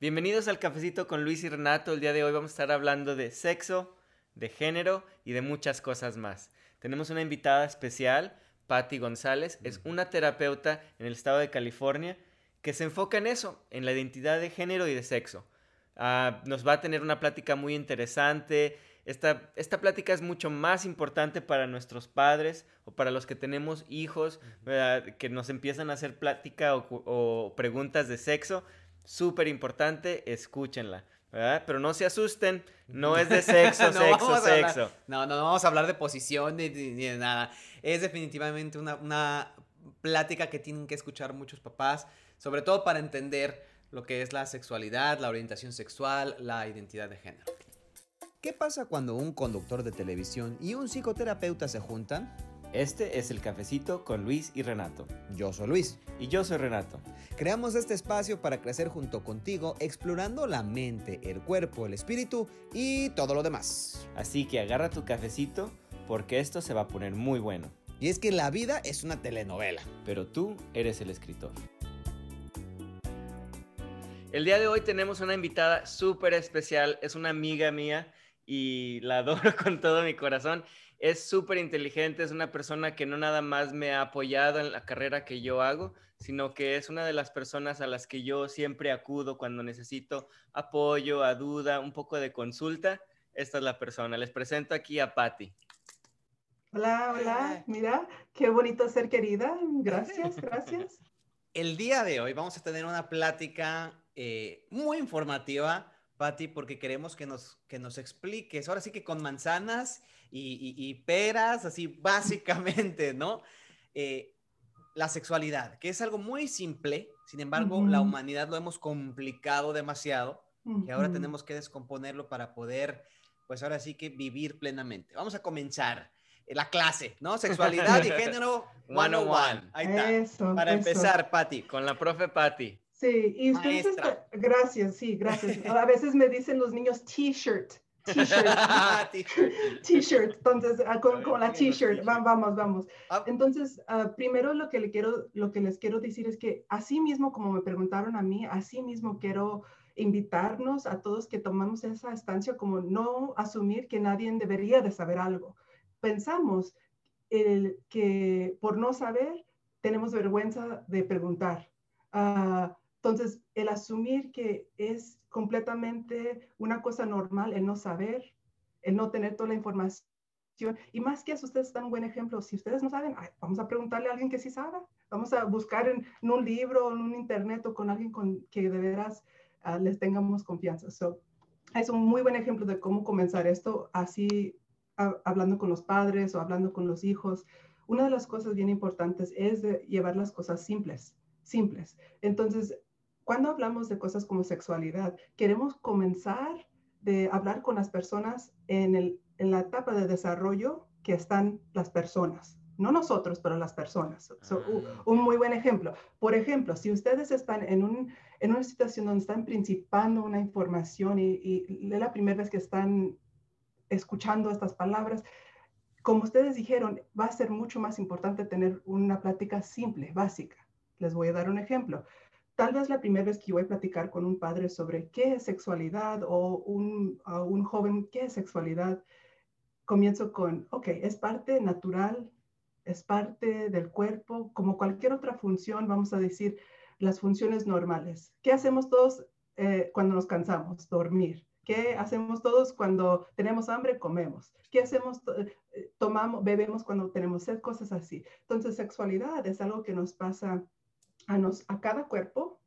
Bienvenidos al cafecito con Luis y Renato. El día de hoy vamos a estar hablando de sexo, de género y de muchas cosas más. Tenemos una invitada especial, Patti González. Es una terapeuta en el estado de California que se enfoca en eso, en la identidad de género y de sexo. Ah, nos va a tener una plática muy interesante. Esta, esta plática es mucho más importante para nuestros padres o para los que tenemos hijos, que nos empiezan a hacer plática o, o preguntas de sexo. Súper importante, escúchenla. ¿verdad? Pero no se asusten, no es de sexo, No sexo, sexo. No, no, no vamos a hablar de posición ni, ni- ni de nada. Es definitivamente una, una plática que tienen que escuchar muchos papás, sobre todo para entender lo que es la sexualidad, la orientación sexual, la identidad de género. ¿Qué pasa cuando un conductor de televisión y un psicoterapeuta se juntan? Este es el cafecito con Luis y Renato. Yo soy Luis. Y yo soy Renato. Creamos este espacio para crecer junto contigo, explorando la mente, el cuerpo, el espíritu y todo lo demás. Así que agarra tu cafecito porque esto se va a poner muy bueno. Y es que la vida es una telenovela. Pero tú eres el escritor. El día de hoy tenemos una invitada súper especial. Es una amiga mía y la adoro con todo mi corazón. Es súper inteligente, es una persona que no nada más me ha apoyado en la carrera que yo hago, sino que es una de las personas a las que yo siempre acudo cuando necesito apoyo, a duda, un poco de consulta. Esta es la persona. Les presento aquí a Patti. Hola, hola, mira, qué bonito ser querida. Gracias, gracias. El día de hoy vamos a tener una plática eh, muy informativa, Patti, porque queremos que nos, que nos expliques, ahora sí que con manzanas y, y- y peras, así básicamente, ¿no? Eh, la sexualidad, que es algo muy simple, sin embargo, la humanidad lo hemos complicado demasiado y ahora tenemos que descomponerlo para poder, pues ahora sí que vivir plenamente. Vamos a comenzar eh, la clase, ¿no? Sexualidad y género 101. Ahí está. Eso, Para eso. empezar, Patti. Con la profe Patti. Sí, y ustedes, está- gracias, sí, gracias. A veces me dicen los niños t-shirt, t-shirt, T-shirt. entonces, ah, con, con la t-shirt, vamos, vamos. Ah, Entonces, ah, primero lo que, le quiero, lo que les quiero decir es que así mismo como me preguntaron a mí, así mismo quiero invitarnos a todos que tomamos esa estancia como no asumir que nadie debería de saber algo. Pensamos el, que por no saber tenemos vergüenza de preguntar. Ah, entonces, el asumir que es completamente una cosa normal el no saber, el no tener toda la información. Y más que eso, ustedes dan un buen ejemplo. Si ustedes no saben, ay, vamos a preguntarle a alguien que sí sabe. Vamos a buscar en, en un libro, en un internet o con alguien con, que de veras ah, les tengamos confianza. So, es un muy buen ejemplo de cómo comenzar esto así, a- hablando con los padres o hablando con los hijos. Una de las cosas bien importantes es de llevar las cosas simples, simples. Entonces, cuando hablamos de cosas como sexualidad, queremos comenzar de hablar con las personas en, el, en la etapa de desarrollo que están las personas. No nosotros, pero las personas. So, Ah. un muy buen ejemplo. Por ejemplo, si ustedes están en, un, en una situación donde están principando una información y, y es la primera vez que están escuchando estas palabras, como ustedes dijeron, va a ser mucho más importante tener una plática simple, básica. Les voy a dar un ejemplo. Tal vez la primera vez que voy a platicar con un padre sobre qué es sexualidad o un, un joven qué es sexualidad, comienzo con, ok, es parte natural, es parte del cuerpo, como cualquier otra función, vamos a decir, las funciones normales. ¿Qué hacemos todos eh, cuando nos cansamos? Dormir. ¿Qué hacemos todos cuando tenemos hambre? Comemos. ¿Qué hacemos? eh, Tomamos, bebemos cuando tenemos sed, cosas así. Entonces, sexualidad es algo que nos pasa a, nos, a cada cuerpo.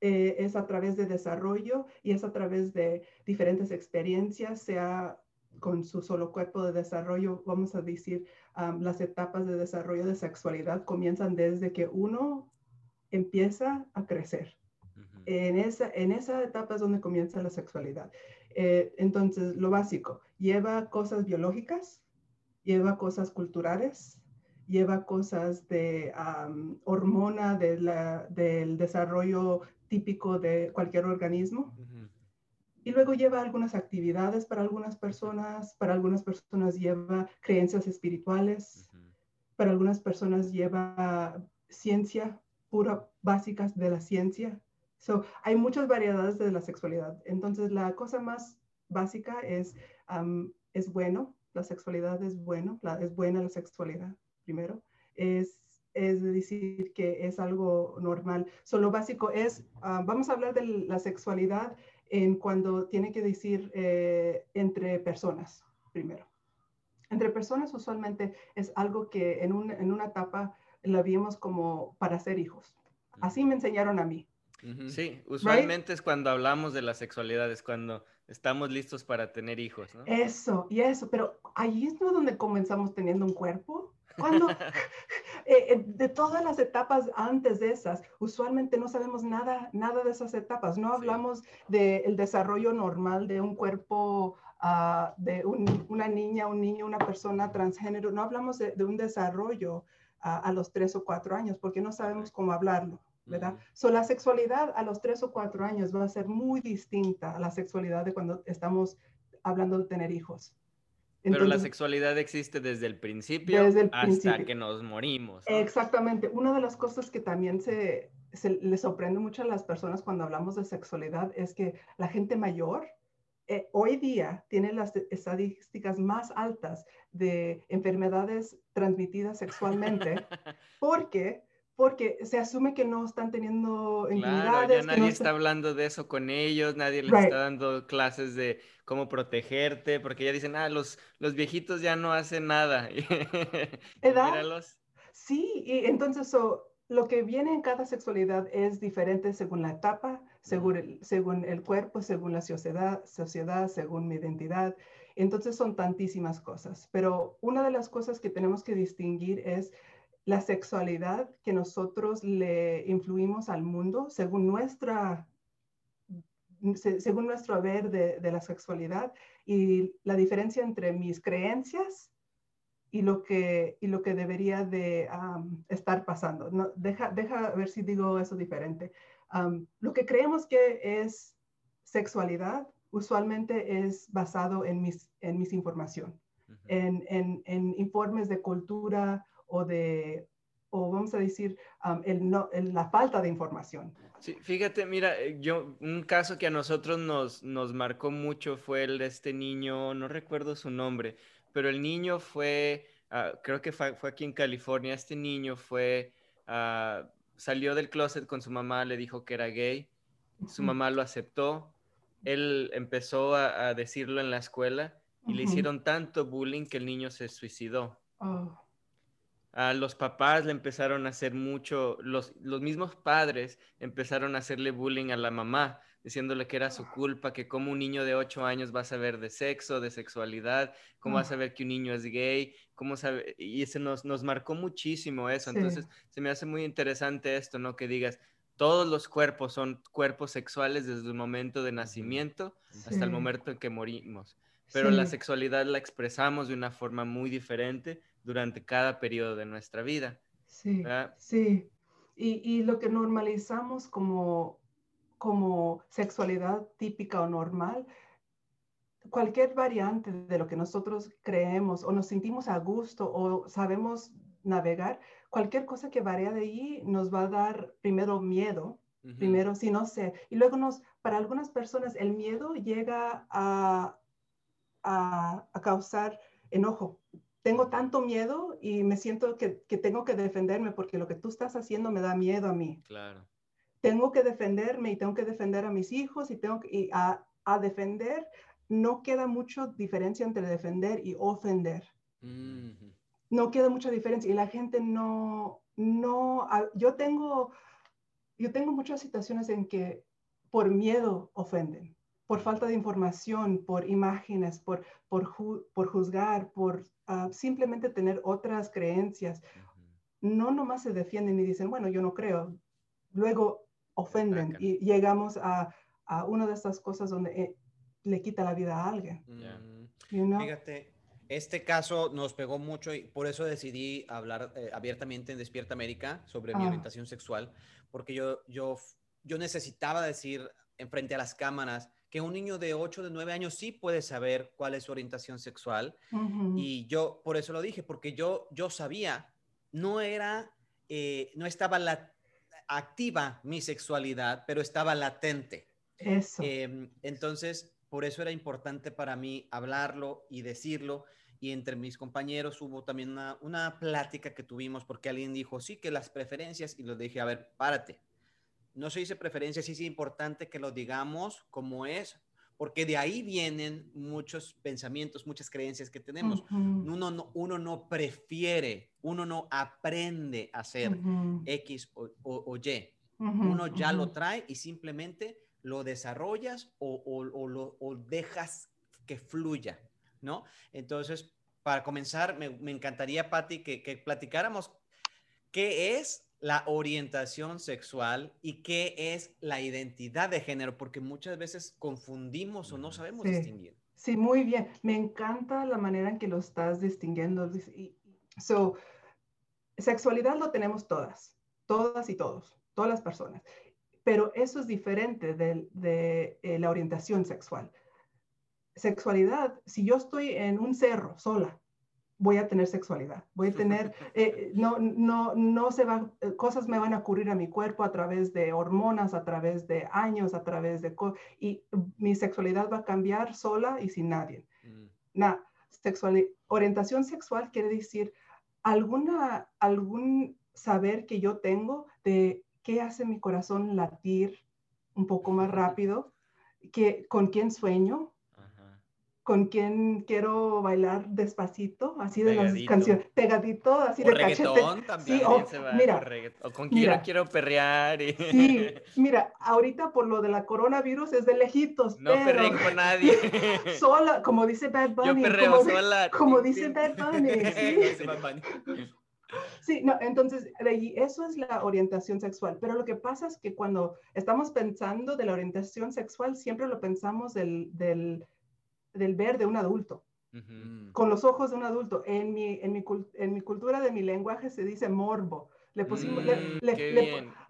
eh, es a través de desarrollo y es a través de diferentes experiencias, sea con su solo cuerpo de desarrollo, vamos a decir, um, las etapas de desarrollo de sexualidad comienzan desde que uno empieza a crecer. En esa, en esa etapa es donde comienza la sexualidad. Eh, entonces, lo básico, lleva cosas biológicas, lleva cosas culturales, lleva cosas de um, hormona de la- del desarrollo típico de cualquier organismo. Y luego lleva algunas actividades para algunas personas, para algunas personas lleva creencias espirituales, para algunas personas lleva ciencia pura, básicas de la ciencia, So, hay muchas variedades de la sexualidad. Entonces, la cosa más básica es, es bueno, la sexualidad es bueno, es buena la sexualidad, primero. Es, es decir que es algo normal. So, lo básico es, vamos a hablar de la sexualidad en cuando tiene que decir eh, entre personas, primero. Entre personas usualmente es algo que en, en una etapa la vimos como para ser hijos. Así me enseñaron a mí. Sí, usualmente es cuando hablamos de la sexualidad, es cuando estamos listos para tener hijos, ¿no? Eso, y eso, pero ahí es donde comenzamos teniendo un cuerpo. Cuando, eh, de todas las etapas antes de esas, usualmente no sabemos nada, nada de esas etapas. No hablamos del desarrollo normal de un cuerpo, ah, de una niña, un niño, una persona transgénero. No hablamos de, un desarrollo ah, a los tres o cuatro años porque no sabemos cómo hablarlo. ¿verdad? So, la sexualidad a los tres o cuatro años va a ser muy distinta a la sexualidad de cuando estamos hablando de tener hijos. Pero la sexualidad existe desde el principio hasta que nos morimos. Exactamente. Una de las cosas que también se, se le sorprende mucho a las personas cuando hablamos de sexualidad es que la gente mayor eh, hoy día tiene las estadísticas más altas de enfermedades transmitidas sexualmente porque porque se asume que no están teniendo Claro, ya nadie está... hablando de eso con ellos, nadie les está dando clases de cómo protegerte, porque ya dicen, ah, los, los viejitos ya no hacen nada. ¿Edad? Sí, y entonces lo que viene en cada sexualidad es diferente según la etapa, según el, según el cuerpo, según la sociedad, sociedad, según mi identidad. Entonces son tantísimas cosas, pero una de las cosas que tenemos que distinguir es la sexualidad que nosotros le influimos al mundo según nuestra según nuestro ver de, la sexualidad y la diferencia entre mis creencias y lo que, y lo que debería de estar pasando. No, deja, deja ver si digo eso diferente. lo que creemos que es sexualidad usualmente es basado en mis, en mis información, en, en, en, informes de cultura o de, o vamos a decir, el no, la falta de información. Sí, fíjate, mira, eh, yo, un caso que a nosotros nos, nos marcó mucho fue el de este niño, no recuerdo su nombre, pero el niño fue, ah, creo que fue, fue, aquí en California, este niño fue, uh, salió del closet con su mamá, le dijo que era gay, su mamá lo aceptó, él empezó a, a decirlo en la escuela y le hicieron tanto bullying que el niño se suicidó. Oh a los papás le empezaron a hacer mucho, los, los mismos padres empezaron a hacerle bullying a la mamá, diciéndole que era su culpa, que como un niño de 8 años va a saber de sexo, de sexualidad, cómo va a saber que un niño es gay, cómo sabe, y ese nos, nos marcó muchísimo eso. Entonces, se me hace muy interesante esto, ¿no? Que digas, todos los cuerpos son cuerpos sexuales desde el momento de nacimiento hasta el momento en que morimos. Pero la sexualidad la expresamos de una forma muy diferente durante cada periodo de nuestra vida. Sí, sí. Y, y, lo que normalizamos como, como sexualidad típica o normal, cualquier variante de lo que nosotros creemos o nos sentimos a gusto o sabemos navegar, cualquier cosa que varía de ahí nos va a dar primero miedo, primero si no sé, y luego nos, para algunas personas el miedo llega a, a, a causar enojo, tengo tanto miedo y me siento que, tengo que defenderme porque lo que tú estás haciendo me da miedo a mí. Claro. Tengo que defenderme y tengo que defender a mis hijos y tengo que, a, defender, no queda mucha diferencia entre defender y ofender. No queda mucha diferencia y la gente no, no, yo tengo, yo tengo muchas situaciones en que por miedo ofenden por falta de información, por imágenes, por, por, por juzgar, por ah, simplemente tener otras creencias. No nomás se defienden y dicen, bueno, yo no creo. Luego ofenden y llegamos a, a, una de estas cosas donde eh, le quita la vida a alguien. Fíjate, este caso nos pegó mucho y por eso decidí hablar eh, abiertamente en Despierta América sobre mi ah. orientación sexual, porque yo, yo, yo necesitaba decir en frente a las cámaras que un niño de 8, de 9 años sí puede saber cuál es su orientación sexual. Y yo por eso lo dije, porque yo, yo sabía, no era, eh, no estaba la, activa mi sexualidad, pero estaba latente. Eso. Em, entonces, por eso era importante para mí hablarlo y decirlo. Y entre mis compañeros hubo también una, una plática que tuvimos porque alguien dijo, sí, que las preferencias, y lo dije, a ver, párate. No se dice preferencias, sí es importante que lo digamos como es, porque de ahí vienen muchos pensamientos, muchas creencias que tenemos. uno, no, uno no prefiere, uno no aprende a hacer X o, Y. uno ya lo trae y simplemente lo desarrollas o, lo, dejas que fluya, ¿no? Entonces, para comenzar, me, encantaría, Patti, que, que platicáramos qué es la orientación sexual y qué es la identidad de género, porque muchas veces confundimos o no sabemos distinguir. Sí, muy bien. Me encanta la manera en que lo estás distinguiendo. So, sexualidad lo tenemos todas, todas y todos, todas las personas, pero eso es diferente de, de eh, la orientación sexual. Sexualidad, si yo estoy en un cerro sola, voy a tener sexualidad, voy a tener, eh, no, no, no se va, eh, cosas me van a ocurrir a mi cuerpo a través de hormonas, a través de años, a través de, y mi sexualidad va a cambiar sola y sin nadie. Mm. sexual, orientación sexual quiere decir alguna, algún saber que yo tengo de qué hace mi corazón latir un poco más rápido, que, con quién sueño, con quien quiero bailar despacito, así de las canciones, pegadito, así de cachete. También sí, o, mira, o con quien quiero perrear. Sí, mira, ahorita por lo de la coronavirus es de lejitos. No perré con nadie. sola, como dice Bad Bunny. Yo perreo sola. como dice Bad Bunny. Sí. Sí, no, entonces eso es la orientación sexual, pero lo que pasa es que cuando estamos pensando de la orientación sexual, siempre lo pensamos del, del del ver de un adulto, con los ojos de un adulto. En mi, en mi, en mi cultura de mi lenguaje se dice morbo. Le, pusimos, le, mm,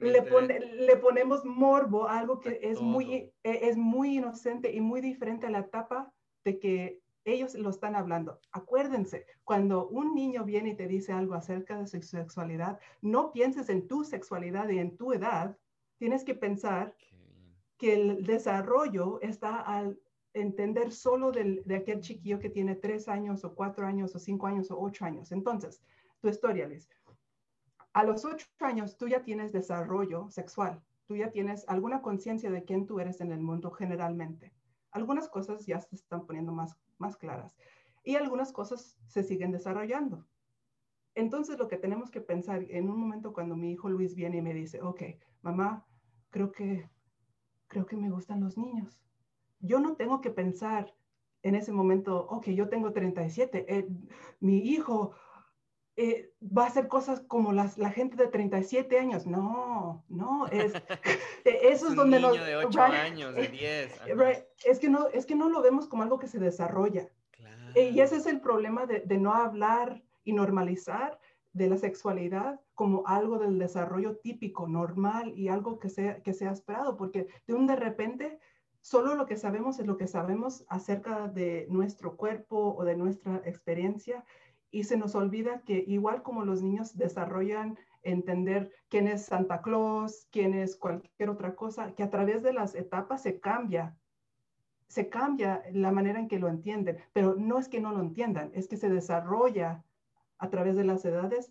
le, ponemos morbo, algo que es muy, e, es muy inocente y muy diferente a la etapa de que ellos lo están hablando. Acuérdense, cuando un niño viene y te dice algo acerca de su sexualidad, no pienses en tu sexualidad y en tu edad. Tienes que pensar que el desarrollo está al, entender solo del, de aquel chiquillo que tiene tres años o cuatro años o cinco años o ocho años. Entonces, tu historia, Liz. A los ocho años tú ya tienes desarrollo sexual, tú ya tienes alguna conciencia de quién tú eres en el mundo generalmente. Algunas cosas ya se están poniendo más, más claras y algunas cosas se siguen desarrollando. Entonces, lo que tenemos que pensar en un momento cuando mi hijo Luis viene y me dice, ok, mamá, creo que, creo que me gustan los niños yo no tengo que pensar en ese momento, ok, yo tengo 37, eh, mi hijo eh, va a hacer cosas como las, la gente de 37 años. No, no, es, e, eso es, donde niño de 8 años, de 10. es, que no, es que no lo vemos como algo que se desarrolla. Y ese es el problema de, de no hablar y normalizar de la sexualidad como algo del desarrollo típico, normal y algo que sea, que sea esperado, porque de un de repente Solo lo que sabemos es lo que sabemos acerca de nuestro cuerpo o de nuestra experiencia y se nos olvida que igual como los niños desarrollan entender quién es Santa Claus, quién es cualquier otra cosa, que a través de las etapas se cambia, se cambia la manera en que lo entienden, pero no es que no lo entiendan, es que se desarrolla a través de las edades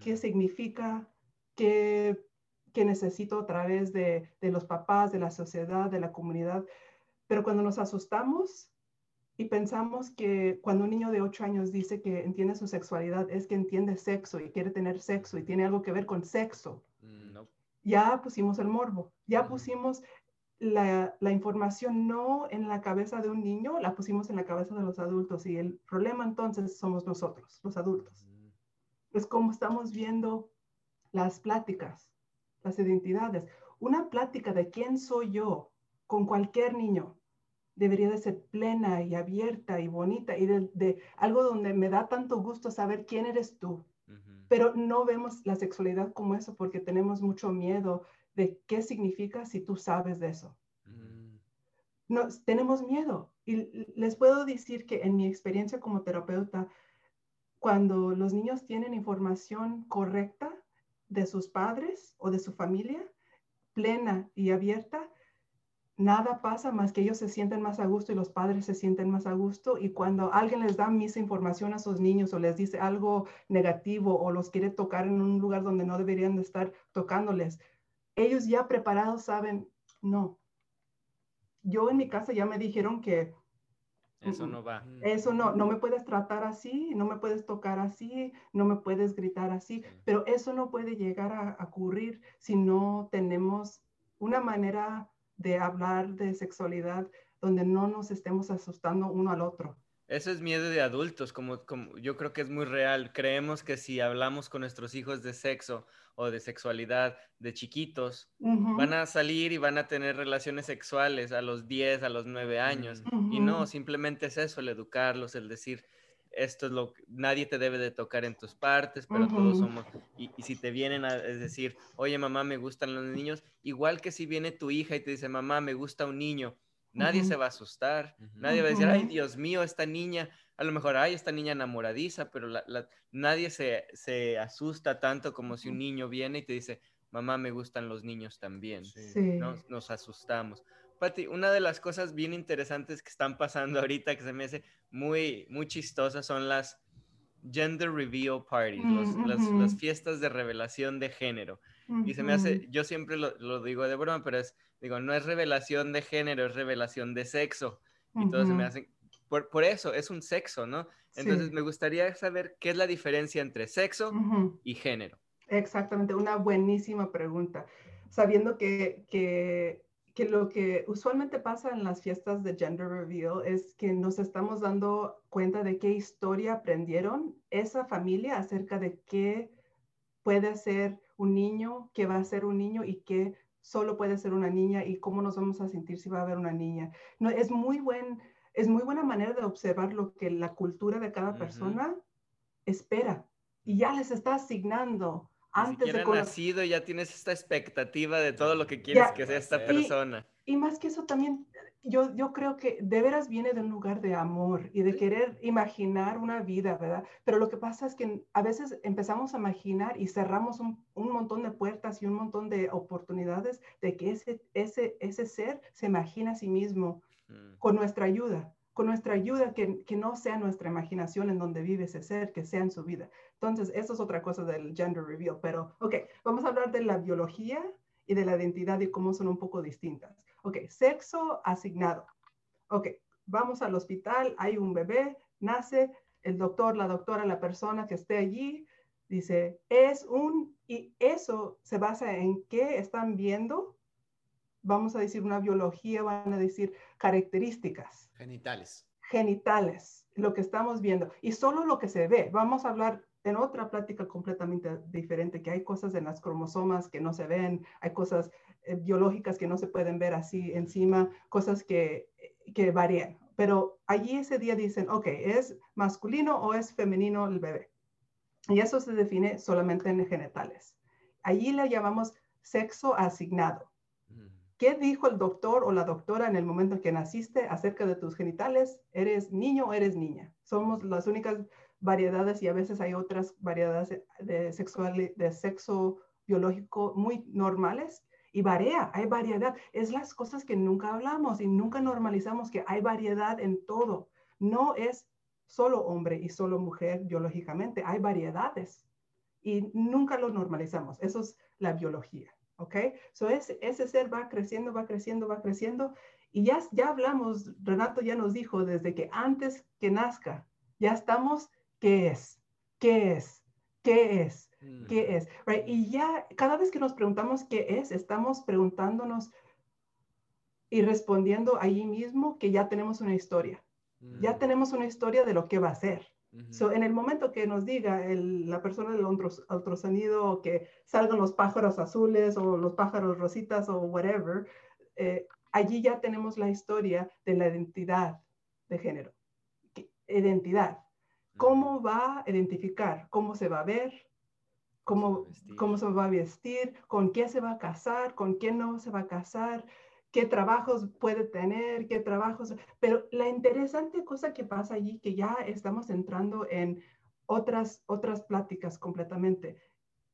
qué significa, qué que necesito a través de, los papás, de la sociedad, de la comunidad. Pero cuando nos asustamos y pensamos que cuando un niño de 8 años dice que entiende su sexualidad, es que entiende sexo y quiere tener sexo y tiene algo que ver con sexo, mm, ya pusimos el morbo, ya pusimos la, la, información no en la cabeza de un niño, la pusimos en la cabeza de los adultos y el problema entonces somos nosotros, los adultos. Es como estamos viendo las pláticas las identidades. Una plática de quién soy yo con cualquier niño debería de ser plena y abierta y bonita y de, algo donde me da tanto gusto saber quién eres tú. Pero no vemos la sexualidad como eso porque tenemos mucho miedo de qué significa si tú sabes de eso. No, tenemos miedo. Y les puedo decir que en mi experiencia como terapeuta, cuando los niños tienen información correcta, de sus padres o de su familia, plena y abierta, nada pasa más que ellos se sienten más a gusto y los padres se sienten más a gusto. Y cuando alguien les da misinformación a sus niños o les dice algo negativo o los quiere tocar en un lugar donde no deberían de estar tocándoles, ellos ya preparados saben, no. Yo en mi casa ya me dijeron que eso no va. Eso no, no me puedes tratar así, no me puedes tocar así, no me puedes gritar así, pero eso no puede llegar a, ocurrir si no tenemos una manera de hablar de sexualidad donde no nos estemos asustando uno al otro. Eso es miedo de adultos, como, como yo creo que es muy real. Creemos que si hablamos con nuestros hijos de sexo o de sexualidad de chiquitos, van a salir y van a tener relaciones sexuales a los 10, a los 9 años. Y no, simplemente es eso, el educarlos, el decir, esto es lo que nadie te debe de tocar en tus partes, pero todos somos, y, y, si te vienen a decir, oye mamá, me gustan los niños, igual que si viene tu hija y te dice, mamá, me gusta un niño, nadie se va a asustar, nadie va a decir, ay, Dios mío, esta niña, a lo mejor, ay, esta niña enamoradiza, pero nadie se, asusta tanto como si un niño viene y te dice, mamá, me gustan los niños también. Nos, asustamos. Pati, una de las cosas bien interesantes que están pasando ahorita, que se me hace muy, muy chistosa, son las gender reveal parties, las, fiestas de revelación de género. Y se me hace, yo siempre lo, lo, digo de broma, pero es, digo, no es revelación de género, es revelación de sexo. Y todo se me hace, por, eso, es un sexo, ¿no? Entonces me gustaría saber qué es la diferencia entre sexo y género. Exactamente, una buenísima pregunta. Sabiendo que, que, que, lo que usualmente pasa en las fiestas de gender reveal es que nos estamos dando cuenta de qué historia aprendieron esa familia acerca de qué puede ser un niño, qué va a ser un niño y qué solo puede ser una niña y cómo nos vamos a sentir si va a haber una niña. No, es muy buen es muy buena manera de observar lo que la cultura de cada persona espera y ya les está asignando antes de nacido ya tienes esta expectativa de todo lo que quieres que sea esta persona. Y, más que eso también, yo, yo creo que de veras viene de un lugar de amor y de querer imaginar una vida, ¿verdad? Pero lo que pasa es que a veces empezamos a imaginar y cerramos un, un montón de puertas y un montón de oportunidades de que ese, ese, ese ser se imagina a sí mismo Mm. con nuestra ayuda, con nuestra ayuda, que, que, no sea nuestra imaginación en donde vive ese ser, que sea en su vida. Entonces, eso es otra cosa del gender reveal, pero, ok, vamos a hablar de la biología y de la identidad y cómo son un poco distintas. Ok, sexo asignado. Ok, vamos al hospital, hay un bebé, nace, el doctor, la doctora, la persona que esté allí, dice, es un, y eso se basa en qué están viendo vamos a decir una biología, van a decir características. Genitales. Genitales, lo que estamos viendo. Y solo lo que se ve. Vamos a hablar en otra plática completamente diferente, que hay cosas en las cromosomas que no se ven, hay cosas biológicas que no se pueden ver así encima, cosas que, que varían. Pero allí ese día dicen, ok, ¿es masculino o es femenino el bebé? Y eso se define solamente en genitales. Allí le llamamos sexo asignado. ¿Qué dijo el doctor o la doctora en el momento en que naciste acerca de tus genitales? ¿Eres niño o eres niña? Somos las únicas variedades y a veces hay otras variedades de, sexual, de sexo biológico muy normales y varía, hay variedad. Es las cosas que nunca hablamos y nunca normalizamos que hay variedad en todo. No es solo hombre y solo mujer biológicamente, hay variedades y nunca lo normalizamos. Eso es la biología. ¿ok? So ese, ser va creciendo, va creciendo, va creciendo. Y ya, ya hablamos, Renato ya nos dijo desde que antes que nazca, ya estamos, ¿qué es? ¿Qué es? ¿Qué es? ¿Qué es? Right? Y ya cada vez que nos preguntamos qué es, estamos preguntándonos y respondiendo ahí mismo que ya tenemos una historia. Ya mm. tenemos una historia de lo que va a ser en el momento que nos diga la persona del ultrasonido que salgan los pájaros azules o los pájaros rositas o whatever, eh, allí ya tenemos la historia de la identidad de género. Identidad. ¿Cómo va a identificar? ¿Cómo se va a ver? ¿Cómo, ¿Cómo se va a vestir? ¿Con qué se va a casar? ¿Con quién no se va a casar? qué trabajos puede tener, qué trabajos, pero la interesante cosa que pasa allí, que ya estamos entrando en otras, otras pláticas completamente,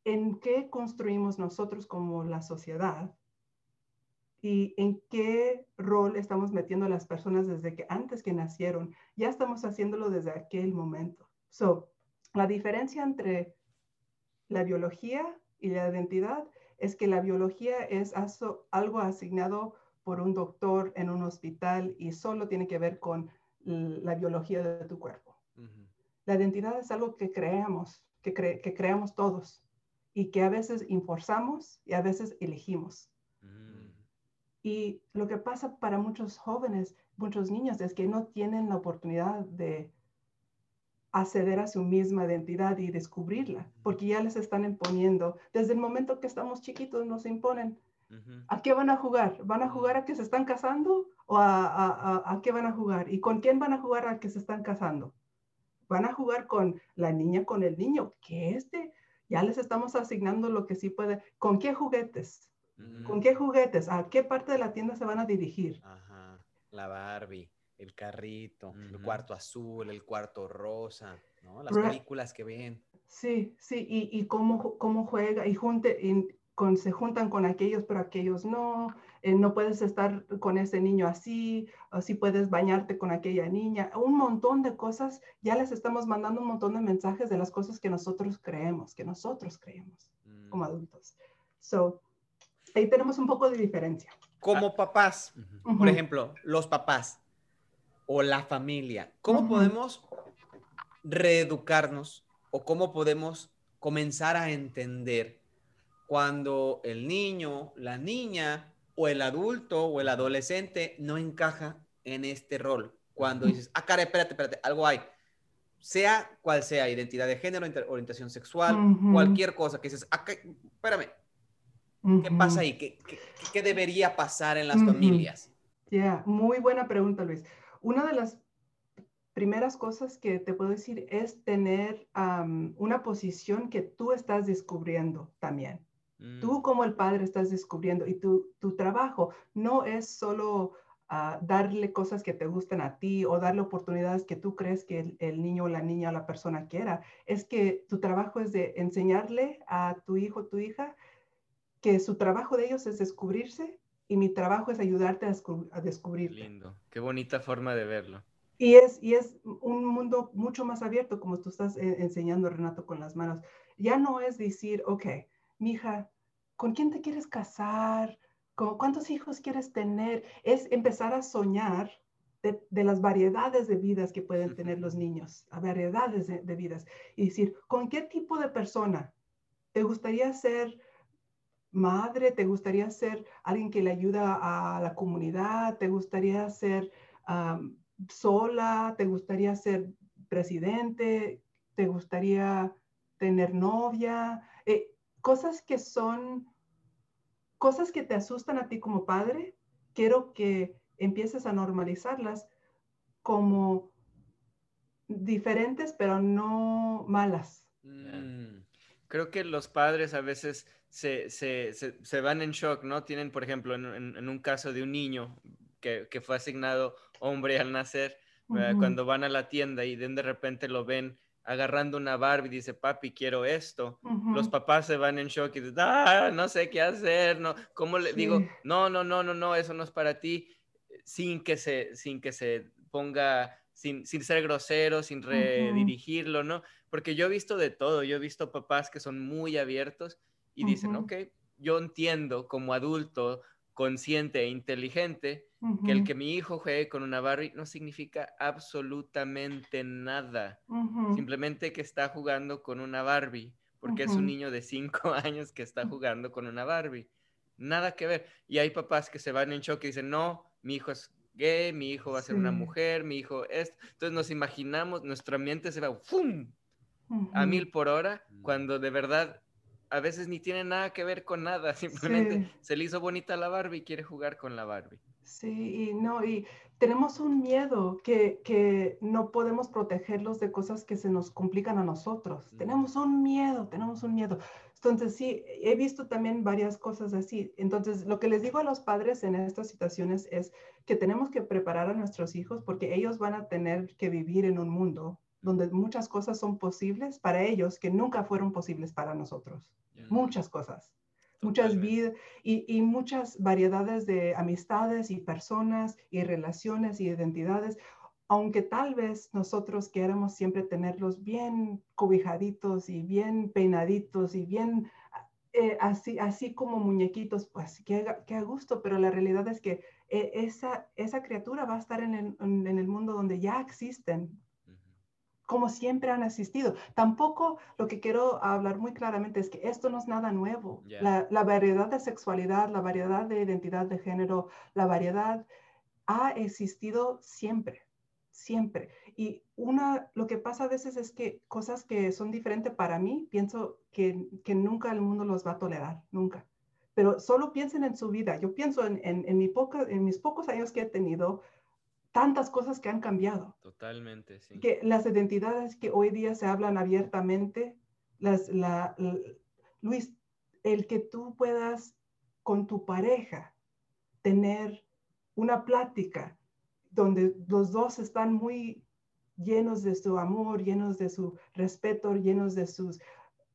en qué construimos nosotros como la sociedad y en qué rol estamos metiendo a las personas desde que antes que nacieron. Ya estamos haciéndolo desde aquel momento. So, la diferencia entre la biología y la identidad es que la biología es algo asignado por un doctor en un hospital y solo tiene que ver con la biología de tu cuerpo. La identidad es algo que creamos, que, que creamos todos y que a veces inforzamos y a veces elegimos. Mm. Y lo que pasa para muchos jóvenes, muchos niños, es que no tienen la oportunidad de acceder a su misma identidad y descubrirla, porque ya les están imponiendo. Desde el momento que estamos chiquitos nos imponen. ¿A qué van a jugar? ¿Van a jugar a que se están casando o a, a, a, qué van a jugar? ¿Y con quién van a jugar a que se están casando? ¿Van a jugar con la niña, con el niño? ¿Qué este? Ya les estamos asignando lo que sí puede. ¿Con qué juguetes? ¿Con qué juguetes? ¿A qué parte de la tienda se van a dirigir? Ajá, la Barbie, el carrito, el cuarto azul, el cuarto rosa, ¿no? Las películas que ven. Sí, sí, y, y cómo, cómo juega, y junte, se juntan con aquellos, pero aquellos no, eh, no puedes estar con ese niño así, así puedes bañarte con aquella niña, un montón de cosas, ya les estamos mandando un montón de mensajes de las cosas que nosotros creemos, que nosotros creemos como mm. adultos. So, ahí tenemos un poco de diferencia. Como papás, por ejemplo, los papás o la familia, ¿cómo podemos reeducarnos o cómo podemos comenzar a entender cuando el niño, la niña o el adulto o el adolescente no encaja en este rol. Cuando dices, ah, cara, espérate, espérate, algo hay. Sea cual sea, identidad de género, orientación sexual, cualquier cosa que dices, ah, espérame, ¿qué pasa ahí? ¿Qué, qué, debería pasar en las familias? Ya, muy buena pregunta, Luis. Una de las primeras cosas que te puedo decir es tener una posición que tú estás descubriendo también. Tú mm. como el padre estás descubriendo y tu, tu trabajo no es solo ah, darle cosas que te gusten a ti o darle oportunidades que tú crees que el, niño o la niña o la persona quiera. Es que tu trabajo es de enseñarle a tu hijo o tu hija que su trabajo de ellos es descubrirse y mi trabajo es ayudarte a, a descubrirte. Lindo, qué bonita forma de verlo. Y es, y es un mundo mucho más abierto, como tú estás eh, enseñando, Renato, con las manos. Ya no es decir, ok, hija, ¿con quién te quieres casar? ¿Cuántos hijos quieres tener? Es empezar a soñar de, las variedades de vidas que pueden tener los niños, a variedades de, vidas. Y decir, ¿con qué tipo de persona te gustaría ser madre? ¿Te gustaría ser alguien que le ayuda a la comunidad? ¿Te gustaría ser sola? ¿Te gustaría ser presidente? ¿Te gustaría tener novia? Eh, cosas que son, cosas que te asustan a ti como padre, quiero que empieces a normalizarlas como diferentes, pero no malas. Mm. Creo que los padres a veces se, se, se, van en shock, ¿no? Tienen, por ejemplo, en, en, un caso de un niño que, que, fue asignado hombre al nacer, cuando van a la tienda y de, repente lo ven agarrando una Barbie y dice, papi, quiero esto. Los papás se van en shock y dicen, ah, no sé qué hacer, no, ¿cómo le digo? No, no, no, no, no, eso no es para ti, sin que se, sin que se ponga, sin, sin ser grosero, sin redirigirlo, ¿no? Porque yo he visto de todo, yo he visto papás que son muy abiertos y dicen, ok, yo entiendo como adulto, consciente e inteligente, que el que mi hijo juegue con una Barbie no significa absolutamente nada. Simplemente que está jugando con una Barbie, porque es un niño de cinco años que está jugando con una Barbie. Nada que ver. Y hay papás que se van en shock y dicen, no, mi hijo es gay, mi hijo va a ser una mujer, mi hijo es... Entonces nos imaginamos, nuestro ambiente se va ¡fum! a mil por hora, mm. cuando de verdad a veces ni tiene nada que ver con nada, simplemente se le hizo bonita la Barbie y quiere jugar con la Barbie. Sí, y no, y tenemos un miedo que, que, no podemos protegerlos de cosas que se nos complican a nosotros. Tenemos un miedo, tenemos un miedo. Entonces, sí, he visto también varias cosas así. Entonces, lo que les digo a los padres en estas situaciones es que tenemos que preparar a nuestros hijos porque ellos van a tener que vivir en un mundo donde muchas cosas son posibles para ellos que nunca fueron posibles para nosotros. Muchas cosas. Muchas vidas y, y, muchas variedades de amistades y personas y relaciones y identidades, aunque tal vez nosotros queramos siempre tenerlos bien cobijaditos y bien peinaditos y bien eh, así, así como muñequitos, pues que, que, a gusto, pero la realidad es que eh, esa, esa criatura va a estar en el, en el mundo donde ya existen como siempre han existido. Tampoco lo que quiero hablar muy claramente es que esto no es nada nuevo. La, variedad de sexualidad, la variedad de identidad de género, la variedad ha existido siempre, siempre. Y una, lo que pasa a veces es que cosas que son diferentes para mí, pienso que, que nunca el mundo los va a tolerar, nunca. Pero solo piensen en su vida. Yo pienso en, en, mi poca, en mis pocos años que he tenido, tantas cosas que han cambiado. Totalmente, sí. Que las identidades que hoy día se hablan abiertamente, las, la, Luis, el que tú puedas con tu pareja tener una plática donde los dos están muy llenos de su amor, llenos de su respeto, llenos de sus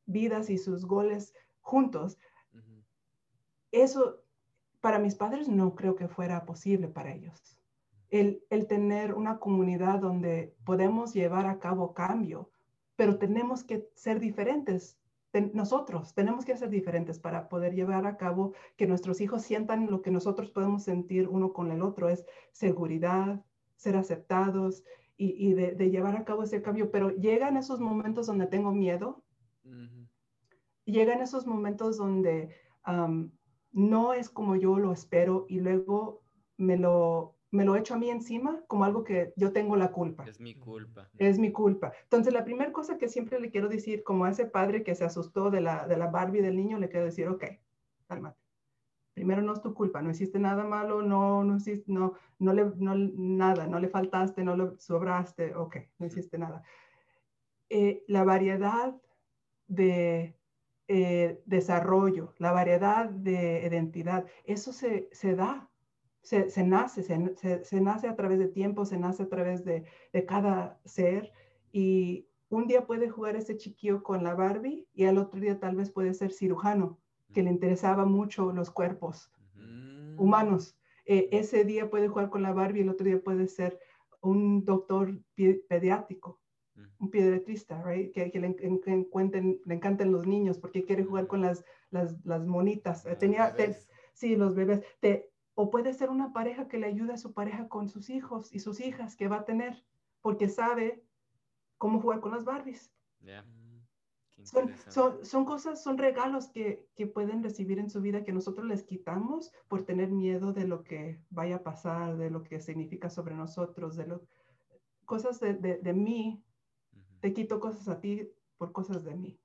vidas y sus goles juntos. Eso para mis padres no creo que fuera posible para ellos el, tener una comunidad donde podemos llevar a cabo cambio, pero tenemos que ser diferentes. Nosotros tenemos que ser diferentes para poder llevar a cabo que nuestros hijos sientan lo que nosotros podemos sentir uno con el otro, es seguridad, ser aceptados y, de, llevar a cabo ese cambio. Pero llegan esos momentos donde tengo miedo, llegan esos momentos donde no es como yo lo espero y luego me lo, me lo echo a mí encima como algo que yo tengo la culpa. Es mi culpa. Es mi culpa. Entonces, la primera cosa que siempre le quiero decir, como a ese padre que se asustó de la, de la Barbie del niño, le quiero decir, ok, cálmate. Primero no es tu culpa, no hiciste nada malo, no, no hiciste, no, no le, no, nada, no le faltaste, no le sobraste, ok, no hiciste nada. Eh, la variedad de eh, desarrollo, la variedad de identidad, eso se, se da se, nace, se, nace a través de tiempo, se nace a través de, cada ser y un día puede jugar ese chiquillo con la Barbie y al otro día tal vez puede ser cirujano, que le interesaba mucho los cuerpos humanos. Eh, ese día puede jugar con la Barbie y el otro día puede ser un doctor pediátrico, un pediatrista, right? que, le, le encantan los niños porque quiere jugar con las, las, monitas. Tenía, sí, los bebés. Te, o puede ser una pareja que le ayude a su pareja con sus hijos y sus hijas que va a tener, porque sabe cómo jugar con las Barbies. Son, son, cosas, son regalos que, que, pueden recibir en su vida que nosotros les quitamos por tener miedo de lo que vaya a pasar, de lo que significa sobre nosotros, de lo, cosas de, de, de mí. Te quito cosas a ti por cosas de mí.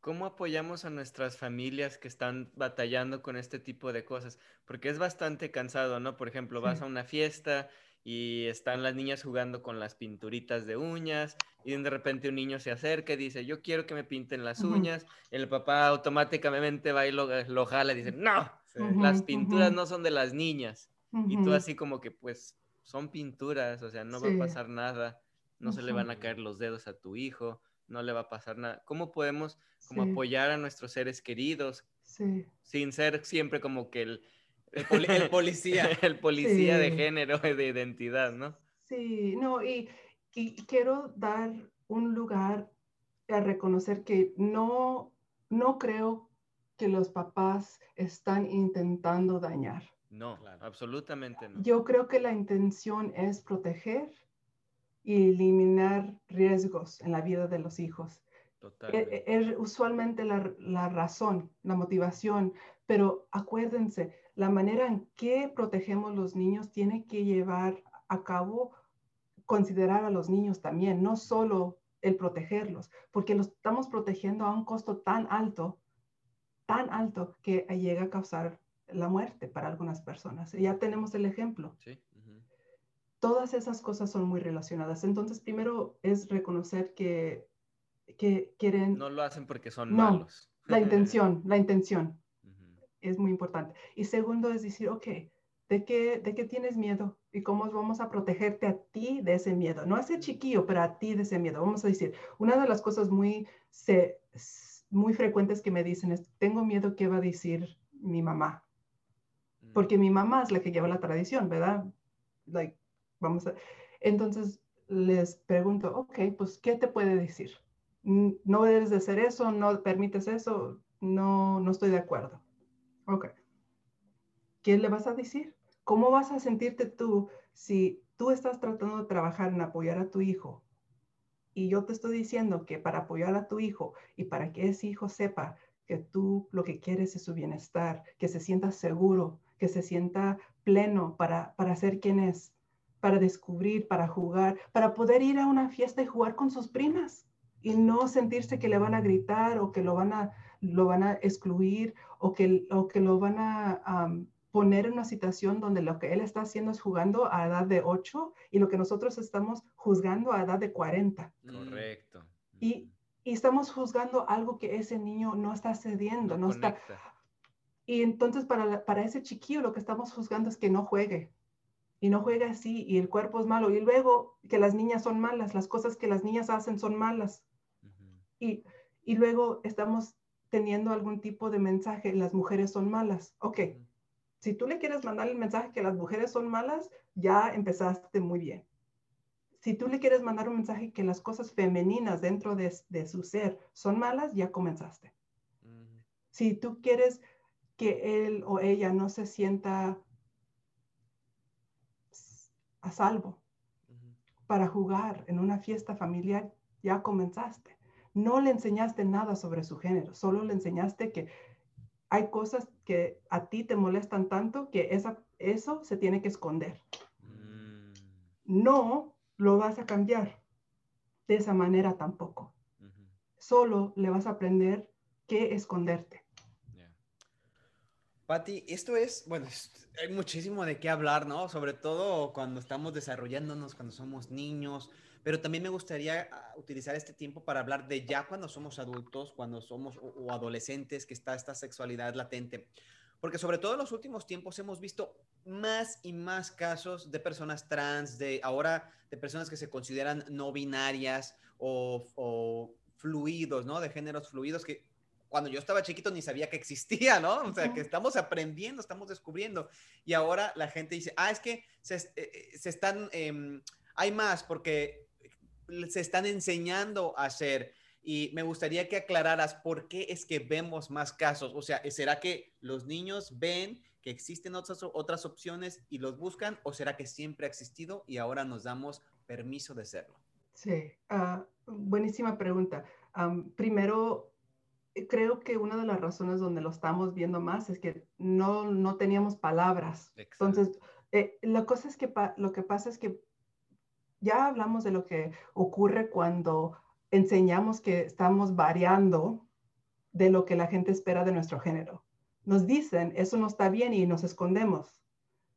¿Cómo apoyamos a nuestras familias que están batallando con este tipo de cosas? Porque es bastante cansado, ¿no? Por ejemplo, vas a una fiesta y están las niñas jugando con las pinturitas de uñas y de repente un niño se acerca y dice, yo quiero que me pinten las uñas. El papá automáticamente va y lo, lo jala y dice, no, las pinturas no son de las niñas. Y tú así como que, pues, son pinturas, o sea, no va a pasar nada, no se le van a caer los dedos a tu hijo no le va a pasar nada. ¿Cómo podemos como apoyar a nuestros seres queridos sin ser siempre como que el, el, policía, el policía de género, de identidad, ¿no? Sí, no, y, quiero dar un lugar a reconocer que no, no creo que los papás están intentando dañar. No, absolutamente no. Yo creo que la intención es proteger y eliminar riesgos en la vida de los hijos. Es, es, usualmente la, la, razón, la motivación, pero acuérdense, la manera en que protegemos los niños tiene que llevar a cabo considerar a los niños también, no solo el protegerlos, porque los estamos protegiendo a un costo tan alto, tan alto que llega a causar la muerte para algunas personas. Ya tenemos el ejemplo. Sí todas esas cosas son muy relacionadas. Entonces, primero es reconocer que, que quieren... No lo hacen porque son malos. La intención, la intención es muy importante. Y segundo es decir, ok, ¿De qué, ¿De qué tienes miedo? ¿Y cómo vamos a protegerte a ti de ese miedo? No a ese chiquillo, pero a ti de ese miedo. Vamos a decir, una de las cosas muy, se, muy frecuentes que me dicen es, tengo miedo que va a decir mi mamá. Mm. Porque mi mamá es la que lleva la tradición, ¿verdad? Like, vamos. Entonces les pregunto, ok, pues, ¿qué te puede decir? No debes de hacer eso, no permites eso, no, no estoy de acuerdo. Ok. ¿Qué le vas a decir? ¿Cómo vas a sentirte tú si tú estás tratando de trabajar en apoyar a tu hijo y yo te estoy diciendo que para apoyar a tu hijo y para que ese hijo sepa que tú lo que quieres es su bienestar, que se sienta seguro, que se sienta pleno para, para ser quien es, para descubrir, para jugar, para poder ir a una fiesta y jugar con sus primas y no sentirse que le van a gritar o que lo van a, lo van a excluir o que, o que lo van a poner en una situación donde lo que él está haciendo es jugando a edad de 8 y lo que nosotros estamos juzgando a edad de 40. Correcto. Y, y estamos juzgando algo que ese niño no está cediendo, no, está. conecta. Y entonces para, la- para ese chiquillo lo que estamos juzgando es que no juegue. Y no juegue así y el cuerpo es malo. Y luego que las niñas son malas, las cosas que las niñas hacen son malas. Y, y luego estamos teniendo algún tipo de mensaje, las mujeres son malas. Ok, si tú le quieres mandar el mensaje que las mujeres son malas, ya empezaste muy bien. Si tú le quieres mandar un mensaje que las cosas femeninas dentro de, de su ser son malas, ya comenzaste. Si tú quieres que él o ella no se sienta a salvo para jugar en una fiesta familiar, ya comenzaste. No le enseñaste nada sobre su género, solo le enseñaste que hay cosas que a ti te molestan tanto que esa, eso se tiene que esconder. Mm. No lo vas a cambiar de esa manera tampoco. Solo le vas a aprender qué esconderte. Patti, esto es, bueno, hay muchísimo de qué hablar, ¿no? Sobre todo cuando estamos desarrollándonos, cuando somos niños, pero también me gustaría ah, utilizar este tiempo para hablar de ya cuando somos adultos, cuando somos o, adolescentes, que está esta sexualidad latente. Porque sobre todo en los últimos tiempos hemos visto más y más casos de personas trans, de ahora de personas que se consideran no binarias o fluidos, ¿no? De géneros fluidos que cuando yo estaba chiquito ni sabía que existía, ¿no? O sea, que estamos aprendiendo, estamos descubriendo. Y ahora la gente dice, ah, es que se, eh, eh, se están, em, hay más porque se están enseñando a hacer. Y me gustaría que aclararas por qué es que vemos más casos. O sea, ¿será que los niños ven que existen otras, otras opciones y los buscan? ¿O será que siempre ha existido y ahora nos damos permiso de serlo? Sí, ah, buenísima pregunta. Am, primero, eh, creo que una de las razones donde lo estamos viendo más es que no, no teníamos palabras. Exacto. Entonces, eh, la cosa es que lo que pasa es que ya hablamos de lo que ocurre cuando enseñamos que estamos variando de lo que la gente espera de nuestro género. Nos dicen, eso no está bien y nos escondemos.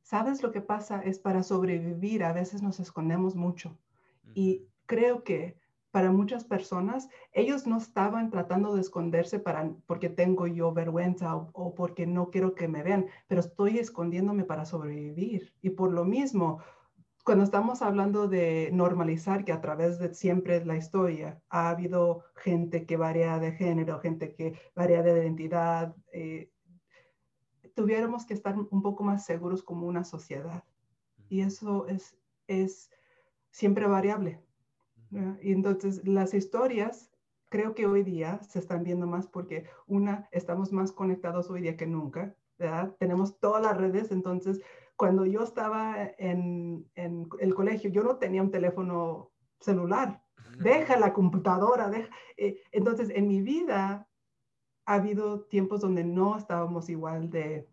¿Sabes lo que pasa? Es para sobrevivir, a veces nos escondemos mucho. Y creo que para muchas personas, ellos no estaban tratando de esconderse para, porque tengo yo vergüenza o, o porque no quiero que me vean, pero estoy escondiéndome para sobrevivir. Y por lo mismo, cuando estamos hablando de normalizar que a través de siempre la historia ha habido gente que varía de género, gente que varía de identidad, eh, tuviéramos que estar un poco más seguros como una sociedad. Y eso es, es siempre variable. Y entonces las historias creo que hoy día se están viendo más porque una, estamos más conectados hoy día que nunca, ¿verdad? Tenemos todas las redes, entonces cuando yo estaba en, en el colegio, yo no tenía un teléfono celular, deja la computadora, deja. eh, entonces en mi vida ha habido tiempos donde no estábamos igual de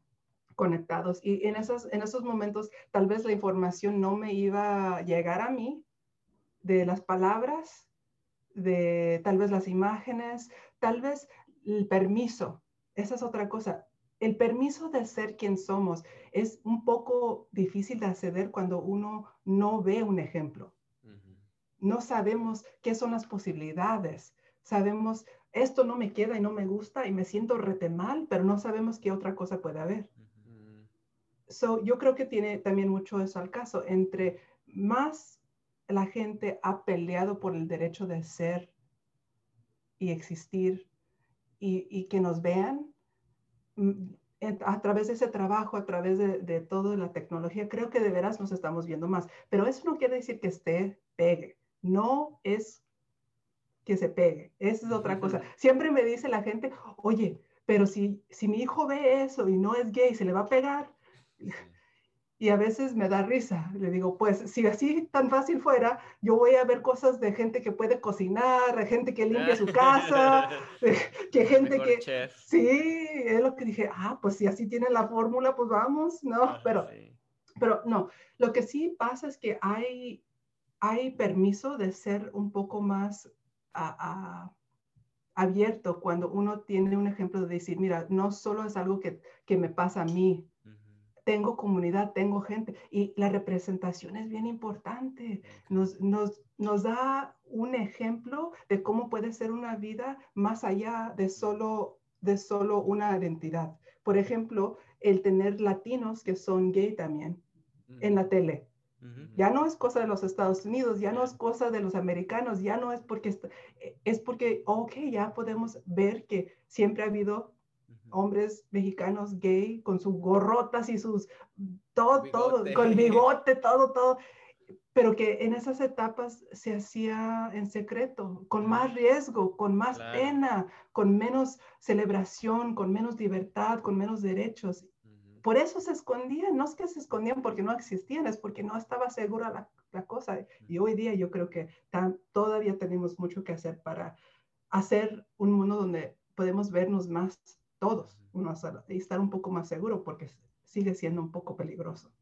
conectados y en esos, en esos momentos tal vez la información no me iba a llegar a mí de las palabras, de tal vez las imágenes, tal vez el permiso. Esa es otra cosa. El permiso de ser quien somos es un poco difícil de acceder cuando uno no ve un ejemplo. No sabemos qué son las posibilidades. Sabemos, esto no me queda y no me gusta y me siento rete mal, pero no sabemos qué otra cosa puede haber. So, yo creo que tiene también mucho eso al caso. Entre más la gente ha peleado por el derecho de ser y existir y, que nos vean, mm, a través de ese trabajo, a través de, de toda la tecnología, creo que de veras nos estamos viendo más. Pero eso no quiere decir que esté pegue. No es que se pegue. Esa es otra cosa. Siempre me dice la gente, oye, pero si, si mi hijo ve eso y no es gay, ¿se le va a pegar? Y a veces me da risa. Le digo, pues si así tan fácil fuera, yo voy a ver cosas de gente que puede cocinar, de gente que limpia su casa, que gente que... Sí, es lo que dije, ah, pues si así tiene la fórmula, pues vamos, ¿no? pero, pero no, lo que sí pasa es que hay, hay permiso de ser un poco más abierto cuando uno tiene un ejemplo de decir, mira, no solo es algo que, que me pasa a mí, tengo comunidad, tengo gente y la representación es bien importante. Nos, nos, nos da un ejemplo de cómo puede ser una vida más allá de solo, de solo una identidad. Por ejemplo, el tener latinos que son gay también en la tele. Ya no es cosa de los Estados Unidos, ya no es cosa de los americanos, ya no es porque, es porque, ok, ya podemos ver que siempre ha habido hombres mexicanos gay con sus gorrotas y sus todo, todo, con bigote, todo, todo, pero que en esas etapas se hacía en secreto, con más riesgo, con más pena, con menos celebración, con menos libertad, con menos derechos. Por eso se escondían, no es que se escondían porque no existían, es porque no estaba segura la, la cosa. Y hoy día yo creo que todavía tenemos mucho que hacer para hacer un mundo donde podemos vernos más todos, uno y estar un poco más seguro porque sigue siendo un poco peligroso.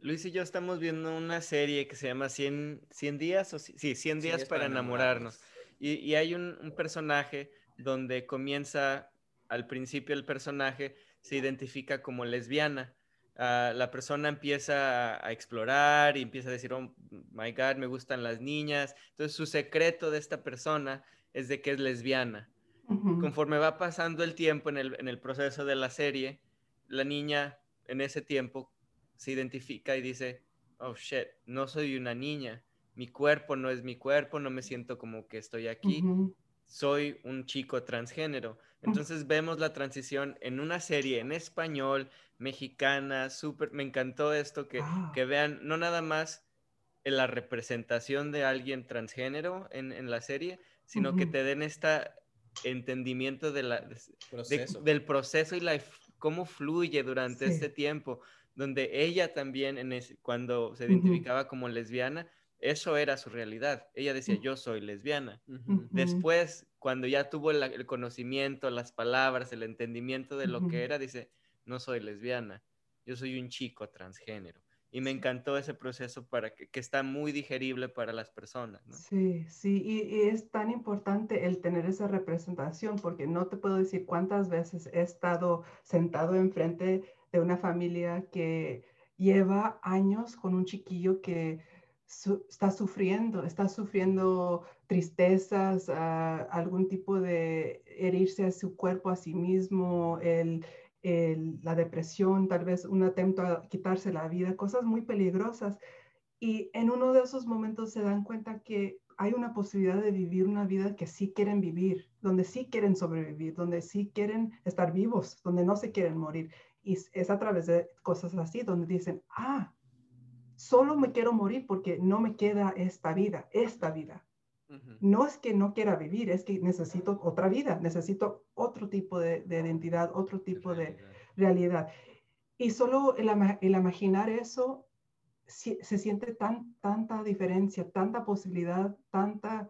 Luis y yo estamos viendo una serie que se llama 100, 100 días, o sí, 100 días para, enamorarnos. Y, y, hay un, un, personaje donde comienza, al principio el personaje se identifica como lesbiana. Uh, la persona empieza a, a, explorar y empieza a decir, oh my God, me gustan las niñas. Entonces su secreto de esta persona es de que es lesbiana. Conforme va pasando el tiempo en el, en el proceso de la serie, la niña en ese tiempo se identifica y dice, oh shit, no soy una niña, mi cuerpo no es mi cuerpo, no me siento como que estoy aquí, soy un chico transgénero. Entonces vemos la transición en una serie en español, mexicana, súper, me encantó esto, que, ah. que vean no nada más en la representación de alguien transgénero en, en la serie, sino que te den esta entendimiento de la, del proceso y la, cómo fluye durante este tiempo, donde ella también, en cuando se identificaba como lesbiana, eso era su realidad. Ella decía, yo soy lesbiana. Después, cuando ya tuvo el conocimiento, las palabras, el entendimiento de lo que era, dice, no soy lesbiana, yo soy un chico transgénero y me encantó ese proceso para que, que, está muy digerible para las personas. ¿no? Sí, sí, y, es tan importante el tener esa representación porque no te puedo decir cuántas veces he estado sentado enfrente de una familia que lleva años con un chiquillo que está sufriendo, está sufriendo tristezas, uh, algún tipo de herirse a su cuerpo, a sí mismo, el la depresión, tal vez un atento a quitarse la vida, cosas muy peligrosas. Y en uno de esos momentos se dan cuenta que hay una posibilidad de vivir una vida que sí quieren vivir, donde sí quieren sobrevivir, donde sí quieren estar vivos, donde no se quieren morir. Y es a través de cosas así, donde dicen, ah, solo me quiero morir porque no me queda esta vida, esta vida. No es que no quiera vivir, es que necesito otra vida, necesito otro tipo de, identidad, otro tipo de realidad. Y solo el, imaginar eso, se, siente tan, tanta diferencia, tanta posibilidad, tanta,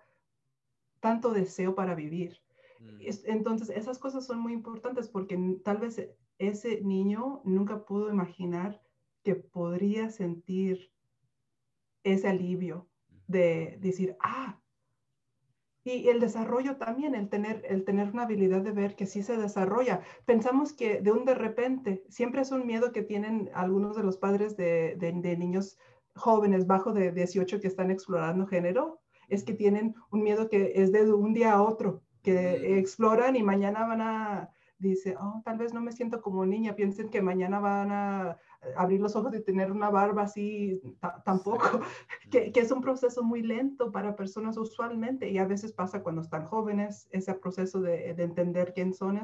tanto deseo para vivir. Mm. entonces, esas cosas son muy importantes porque tal vez ese niño nunca pudo imaginar que podría sentir ese alivio de decir, ah, y el desarrollo también, el tener, el tener una habilidad de ver que sí se desarrolla. Pensamos que de un de repente, siempre es un miedo que tienen algunos de los padres de, de, niños jóvenes bajo de 18 que están explorando género, es que tienen un miedo que es de un día a otro, que exploran y mañana van a, dice, oh, tal vez no me siento como niña, piensen que mañana van a abrir los ojos y tener una barba así tampoco, que, que, es un proceso muy lento para personas usualmente y a veces pasa cuando están jóvenes, ese proceso de, de entender quién son,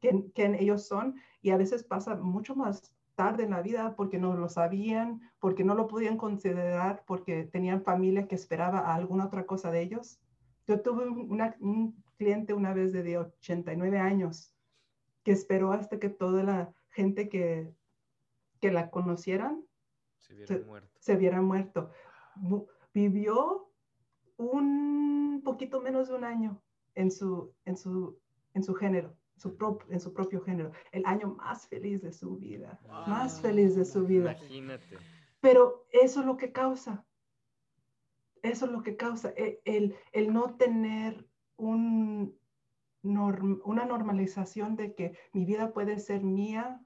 quién, quién ellos son y a veces pasa mucho más tarde en la vida porque no lo sabían, porque no lo podían considerar, porque tenían familia que esperaba alguna otra cosa de ellos. Yo tuve un cliente una vez de 89 años que esperó hasta que toda la gente que, que la conocieran se viera muerto. Se viera muerto. Vivió un poquito menos de un año en su, en su, en su género su en su propio género, el año más feliz de su vida, más feliz de su vida. Imagínate. Pero eso es lo que causa, eso es lo que causa, e, el, el, no tener un una normalización de que mi vida puede ser mía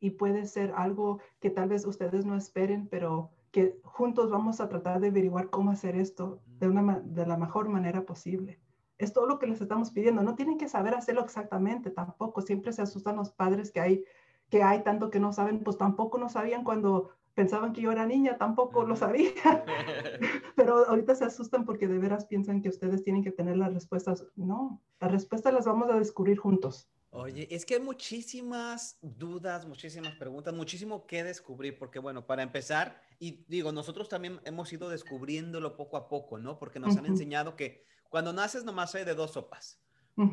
y puede ser algo que tal vez ustedes no esperen, pero que juntos vamos a tratar de averiguar cómo hacer esto de, una, de la mejor manera posible. Es todo lo que les estamos pidiendo. No tienen que saber hacerlo exactamente tampoco. Siempre se asustan los padres que hay, que hay tanto que no saben, pues tampoco no sabían cuando pensaban que yo era niña, tampoco lo sabía. Pero ahorita se asustan porque de veras piensan que ustedes tienen que tener las respuestas. No, las respuestas las vamos a descubrir juntos. Oye, es que hay muchísimas dudas, muchísimas preguntas, muchísimo que descubrir, porque bueno, para empezar, y digo, nosotros también hemos ido descubriéndolo poco a poco, ¿no? Porque nos han enseñado que cuando naces nomás hay de dos sopas,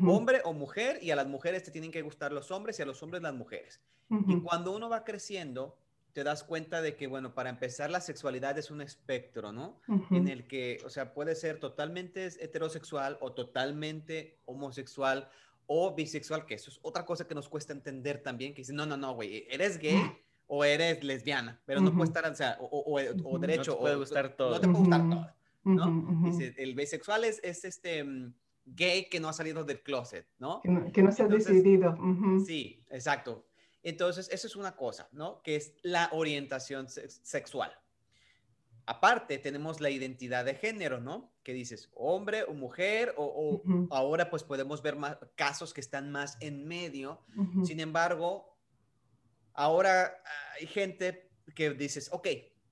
hombre o mujer, y a las mujeres te tienen que gustar los hombres y a los hombres las mujeres. Y cuando uno va creciendo, te das cuenta de que, bueno, para empezar, la sexualidad es un espectro, ¿no? En el que, o sea, puede ser totalmente heterosexual o totalmente homosexual o bisexual, que eso es otra cosa que nos cuesta entender también, que dice, no, no, no, güey, eres gay o eres lesbiana, pero no puede estar, o sea, o, o, derecho. No te puede gustar todo. No te puede gustar todo. ¿no? Dice, el bisexual es, este mm, gay que no ha salido del closet, ¿no? Que no, se ha decidido. Sí, exacto. Entonces, eso es una cosa, ¿no? Que es la orientación sexual. Aparte, tenemos la identidad de género, ¿no? Que dices, hombre o mujer, o, ahora pues podemos ver más casos que están más en medio. Sin embargo, ahora hay gente que dices, ok,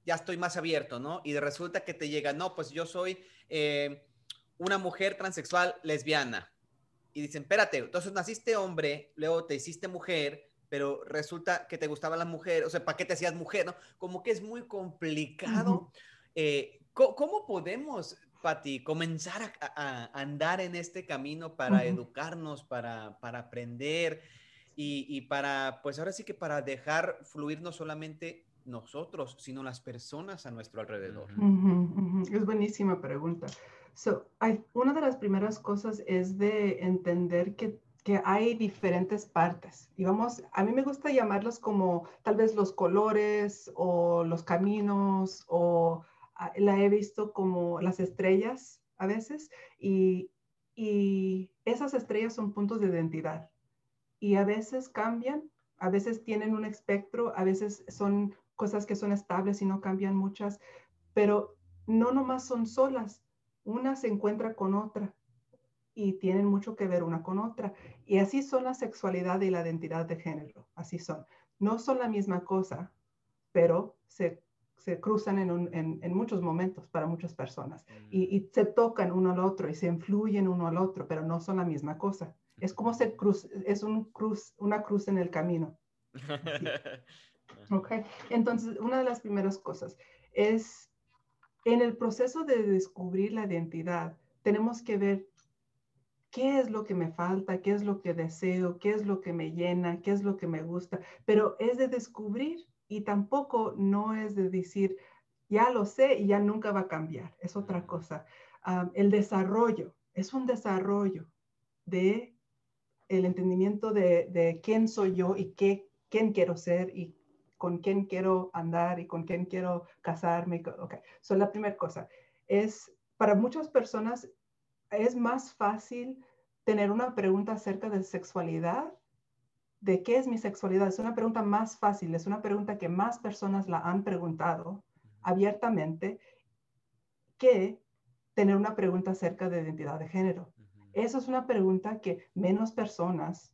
ya estoy más abierto, ¿no? Y resulta que te llega, no, pues yo soy eh, una mujer transexual lesbiana. Y dicen, espérate, entonces naciste hombre, luego te hiciste mujer, pero resulta que te gustaba la mujer, o sea, ¿para qué te hacías mujer? ¿no? Como que es muy complicado. Eh, ¿cómo, podemos, Pati, comenzar a, andar en este camino para educarnos, para, para aprender y, y, para, pues ahora sí que para dejar fluir no solamente nosotros, sino las personas a nuestro alrededor? Es buenísima pregunta. So, una de las primeras cosas es de entender que, que, hay diferentes partes. Y vamos, a mí me gusta llamarlos como tal vez los colores o los caminos o ah, la he visto como las estrellas a veces. Y, y esas estrellas son puntos de identidad. Y a veces cambian, a veces tienen un espectro, a veces son cosas que son estables y no cambian muchas, pero no nomás son solas, una se encuentra con otra y tienen mucho que ver una con otra. Y así son la sexualidad y la identidad de género, así son. No son la misma cosa, pero se, se cruzan en, en, muchos momentos para muchas personas y, y, se tocan uno al otro y se influyen uno al otro, pero no son la misma cosa. Es como se cruz, es un cruz, una cruz en el camino. Ok, entonces una de las primeras cosas es en el proceso de descubrir la identidad, tenemos que ver qué es lo que me falta, qué es lo que deseo, qué es lo que me llena, qué es lo que me gusta, pero es de descubrir y tampoco no es de decir, ya lo sé y ya nunca va a cambiar, es otra cosa. el desarrollo es un desarrollo de el entendimiento de, de, quién soy yo y qué, quién quiero ser y con quién quiero andar y con quién quiero casarme. Ok, so la primera cosa es, para muchas personas es más fácil tener una pregunta acerca de sexualidad, de qué es mi sexualidad. Es una pregunta más fácil, es una pregunta que más personas la han preguntado abiertamente que tener una pregunta acerca de identidad de género. Eso es una pregunta que menos personas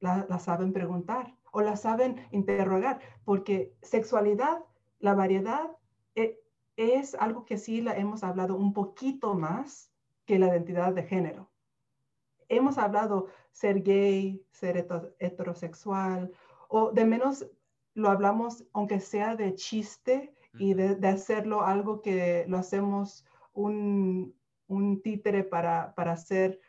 la, saben preguntar o la saben interrogar, porque sexualidad, la variedad, eh, es algo que sí la hemos hablado un poquito más que la identidad de género. Hemos hablado ser gay, ser heterosexual, o de menos lo hablamos aunque sea de chiste y de, hacerlo algo que lo hacemos un, títere para, para hacer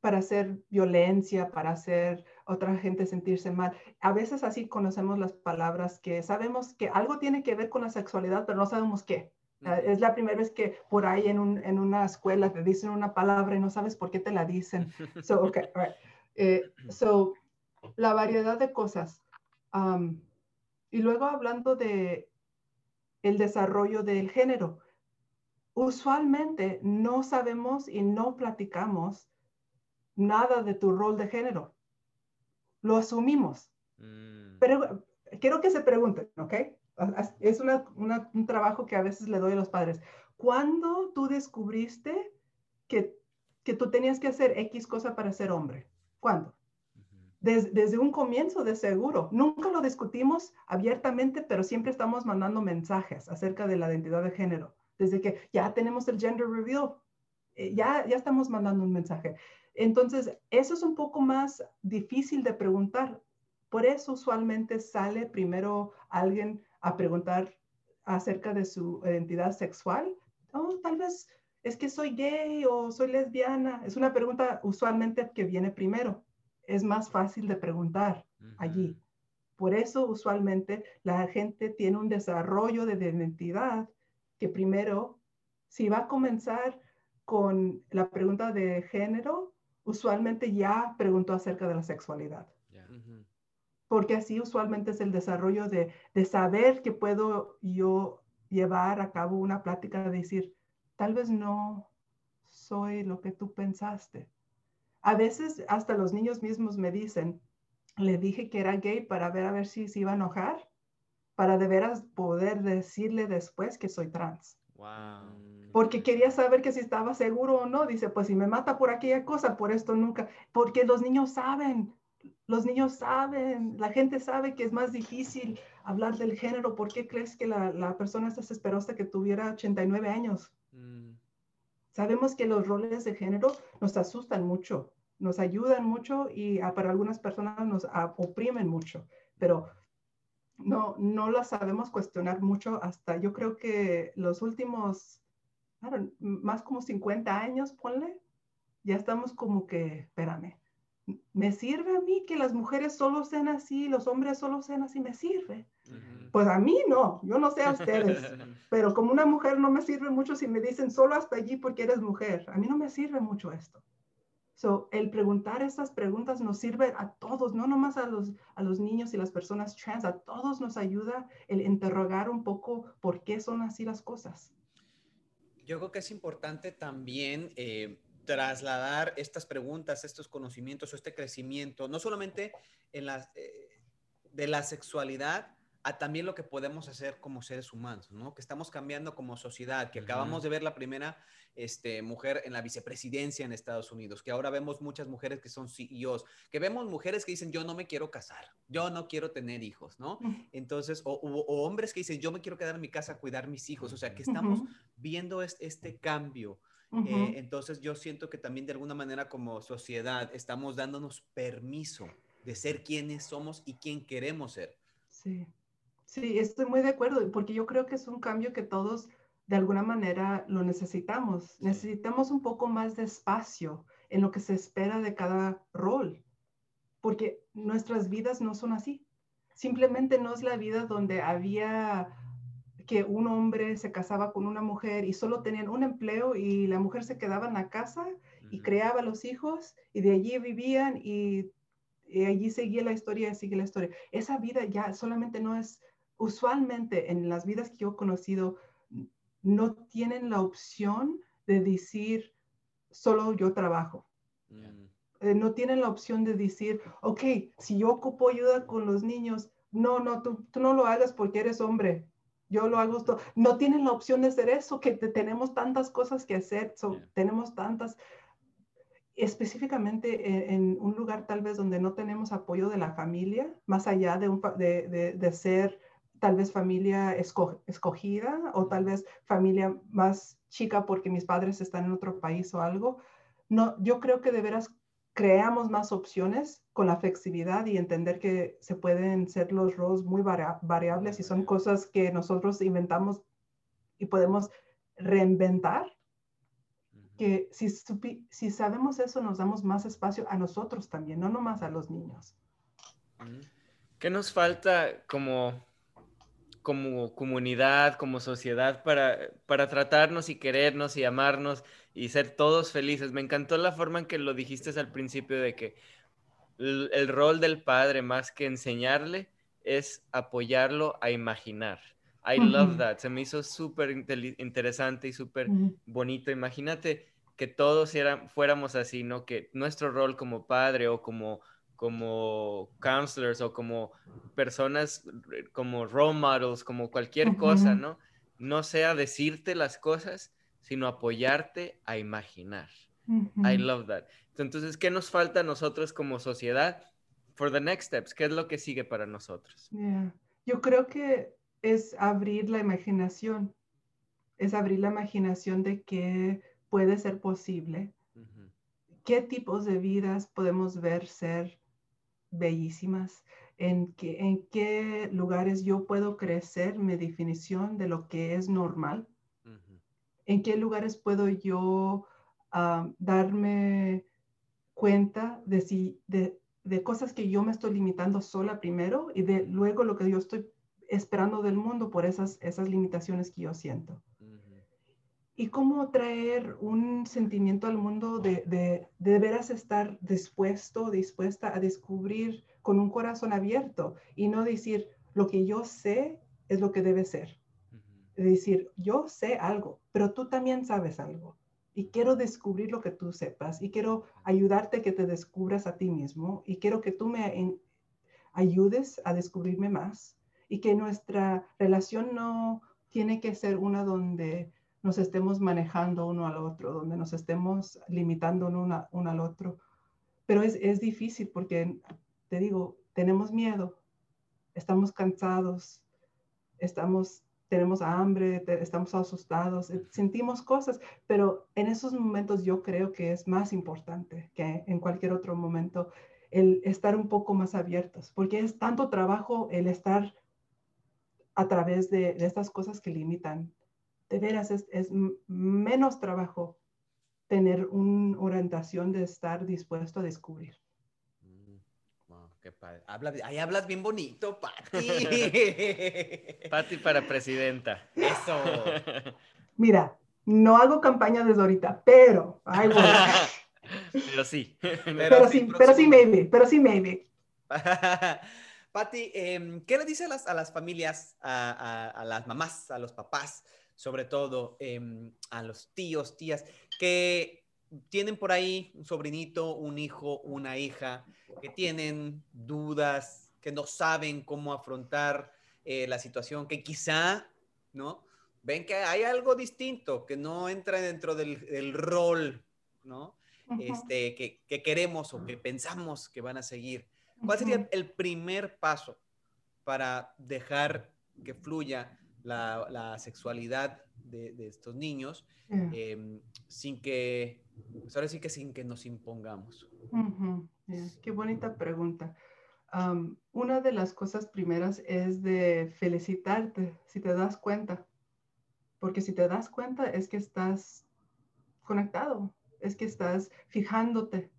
para hacer violencia, para hacer otra gente sentirse mal. A veces así conocemos las palabras que sabemos que algo tiene que ver con la sexualidad, pero no sabemos qué. Es la primera vez que por ahí en, una escuela te dicen una palabra y no sabes por qué te la dicen. So, okay, eh, so la variedad de cosas. y luego hablando de el desarrollo del género. Usualmente no sabemos y no platicamos nada de tu rol de género. Lo asumimos. Mm. Pero quiero que se pregunten, ¿ok? Es un trabajo que a veces le doy a los padres. ¿Cuándo tú descubriste que, que tú tenías que hacer X cosa para ser hombre? ¿Cuándo? desde un comienzo, de seguro. Nunca lo discutimos abiertamente, pero siempre estamos mandando mensajes acerca de la identidad de género. Desde que ya tenemos el gender reveal, eh, ya, ya estamos mandando un mensaje. Entonces, eso es un poco más difícil de preguntar. Por eso usualmente sale primero alguien a preguntar acerca de su identidad sexual. Oh, tal vez es que soy gay o soy lesbiana. Es una pregunta usualmente que viene primero. Es más fácil de preguntar allí. Por eso usualmente la gente tiene un desarrollo de identidad que primero, si va a comenzar con la pregunta de género, usualmente ya preguntó acerca de la sexualidad. Porque así usualmente es el desarrollo de, saber que puedo yo llevar a cabo una plática de decir, tal vez no soy lo que tú pensaste. A veces hasta los niños mismos me dicen, le dije que era gay para ver a ver si se iba a enojar, para de veras poder decirle después que soy trans. Wow porque quería saber que si estaba seguro o no. Dice, pues si me mata por aquella cosa, por esto nunca, porque los niños saben, los niños saben, la gente sabe que es más difícil hablar del género. ¿Por qué crees que la, persona es desesperosa que tuviera 89 años? Mm. Sabemos que los roles de género nos asustan mucho, nos ayudan mucho y ah, para algunas personas nos oprimen mucho, pero no, no las sabemos cuestionar mucho hasta yo creo que los últimos más como 50 años, ponle, ya estamos como que, espérame, ¿me sirve a mí que las mujeres solo sean así, los hombres solo sean así? ¿Me sirve? Pues a mí no, yo no sé a ustedes, pero como una mujer no me sirve mucho si me dicen solo hasta allí porque eres mujer. A mí no me sirve mucho esto. So, el preguntar estas preguntas nos sirve a todos, no nomás a los, a los niños y las personas trans, a todos nos ayuda el interrogar un poco por qué son así las cosas. Yo creo que es importante también eh, trasladar estas preguntas, estos conocimientos o este crecimiento, no solamente en eh, de la sexualidad, a también lo que podemos hacer como seres humanos, ¿no? Que estamos cambiando como sociedad, que acabamos de ver la primera este, mujer en la vicepresidencia en Estados Unidos, que ahora vemos muchas mujeres que son CEOs, que vemos mujeres que dicen, yo no me quiero casar, yo no quiero tener hijos, ¿no? Entonces, o, hombres que dicen, yo me quiero quedar en mi casa a cuidar mis hijos, o sea, que estamos viendo este, cambio. Eh, entonces, yo siento que también de alguna manera como sociedad estamos dándonos permiso de ser quienes somos y quién queremos ser. Sí. Sí, estoy muy de acuerdo, porque yo creo que es un cambio que todos de alguna manera lo necesitamos. Necesitamos un poco más de espacio en lo que se espera de cada rol, porque nuestras vidas no son así. Simplemente no es la vida donde había que un hombre se casaba con una mujer y solo tenían un empleo y la mujer se quedaba en la casa y creaba los hijos y de allí vivían y, y allí seguía la historia y sigue la historia. Esa vida ya solamente no es usualmente en las vidas que yo he conocido, no tienen la opción de decir, solo yo trabajo. Mm. Eh, no tienen la opción de decir, ok, si yo ocupo ayuda con los niños, no, no, tú, no lo hagas porque eres hombre. Yo lo hago. No tienen la opción de hacer eso, que tenemos tantas cosas que hacer, tenemos tantas. específicamente en, un lugar tal vez donde no tenemos apoyo de la familia, más allá de, un, de, de, ser tal vez familia escogida o tal vez familia más chica porque mis padres están en otro país o algo. No, yo creo que de veras creamos más opciones con la flexibilidad y entender que se pueden ser los roles muy variables y son cosas que nosotros inventamos y podemos reinventar. Que si, si sabemos eso, nos damos más espacio a nosotros también, no nomás a los niños. ¿Qué nos falta como, como comunidad, como sociedad para, para tratarnos y querernos y amarnos y ser todos felices. Me encantó la forma en que lo dijiste al principio de que el, rol del padre más que enseñarle es apoyarlo a imaginar. I love that. Se me hizo súper interesante y súper bonito. Imagínate que todos fuéramos así, ¿no? Que nuestro rol como padre o como, como counselors o como personas, como role models, como cualquier cosa, ¿no? No sea decirte las cosas, sino apoyarte a imaginar. I love that. Entonces, ¿qué nos falta a nosotros como sociedad? For the next steps, ¿qué es lo que sigue para nosotros? Yo creo que es abrir la imaginación, es abrir la imaginación de qué puede ser posible, qué tipos de vidas podemos ver ser bellísimas, en qué, en qué lugares yo puedo crecer mi definición de lo que es normal en qué lugares puedo yo ah, darme cuenta de, si, de, cosas que yo me estoy limitando sola primero y de luego lo que yo estoy esperando del mundo por esas, esas limitaciones que yo siento. Y cómo traer un sentimiento al mundo de, de, de veras estar dispuesto, dispuesta a descubrir con un corazón abierto y no decir lo que yo sé es lo que debe ser decir, yo sé algo, pero tú también sabes algo. Y quiero descubrir lo que tú sepas y quiero ayudarte a que te descubras a ti mismo y quiero que tú me ayudes a descubrirme más y que nuestra relación no tiene que ser una donde nos estemos manejando uno al otro, donde nos estemos limitando uno, uno al otro. Pero es, es difícil porque, te digo, tenemos miedo, estamos cansados, estamos tenemos hambre, estamos asustados, eh, sentimos cosas, pero en esos momentos yo creo que es más importante que en cualquier otro momento el estar un poco más abiertos, porque es tanto trabajo el estar a través de, estas cosas que limitan. De veras, es, es menos trabajo tener una orientación de estar dispuesto a descubrir. ahí hablas bien bonito, Pati. Pati para presidenta. Eso. Mira, no hago campaña desde ahorita, pero. pero sí. Pero, sí, pero sí, maybe. Pero sí, maybe. Pati, em, ¿qué le dice a las, a las familias, a, a, las mamás, a los papás, sobre todo em, a los tíos, tías, que tienen por ahí un sobrinito, un hijo, una hija, que tienen dudas, que no saben cómo afrontar eh, la situación, que quizá, ¿no? Ven que hay algo distinto, que no entra dentro del, rol, ¿no? este, que, queremos o que pensamos que van a seguir. ¿Cuál sería el primer paso para dejar que fluya la, sexualidad de, estos niños em, sin que pues ahora sí que sin que nos impongamos. Qué bonita pregunta. una de las cosas primeras es de felicitarte si te das cuenta, porque si te das cuenta es que estás conectado, es que estás fijándote.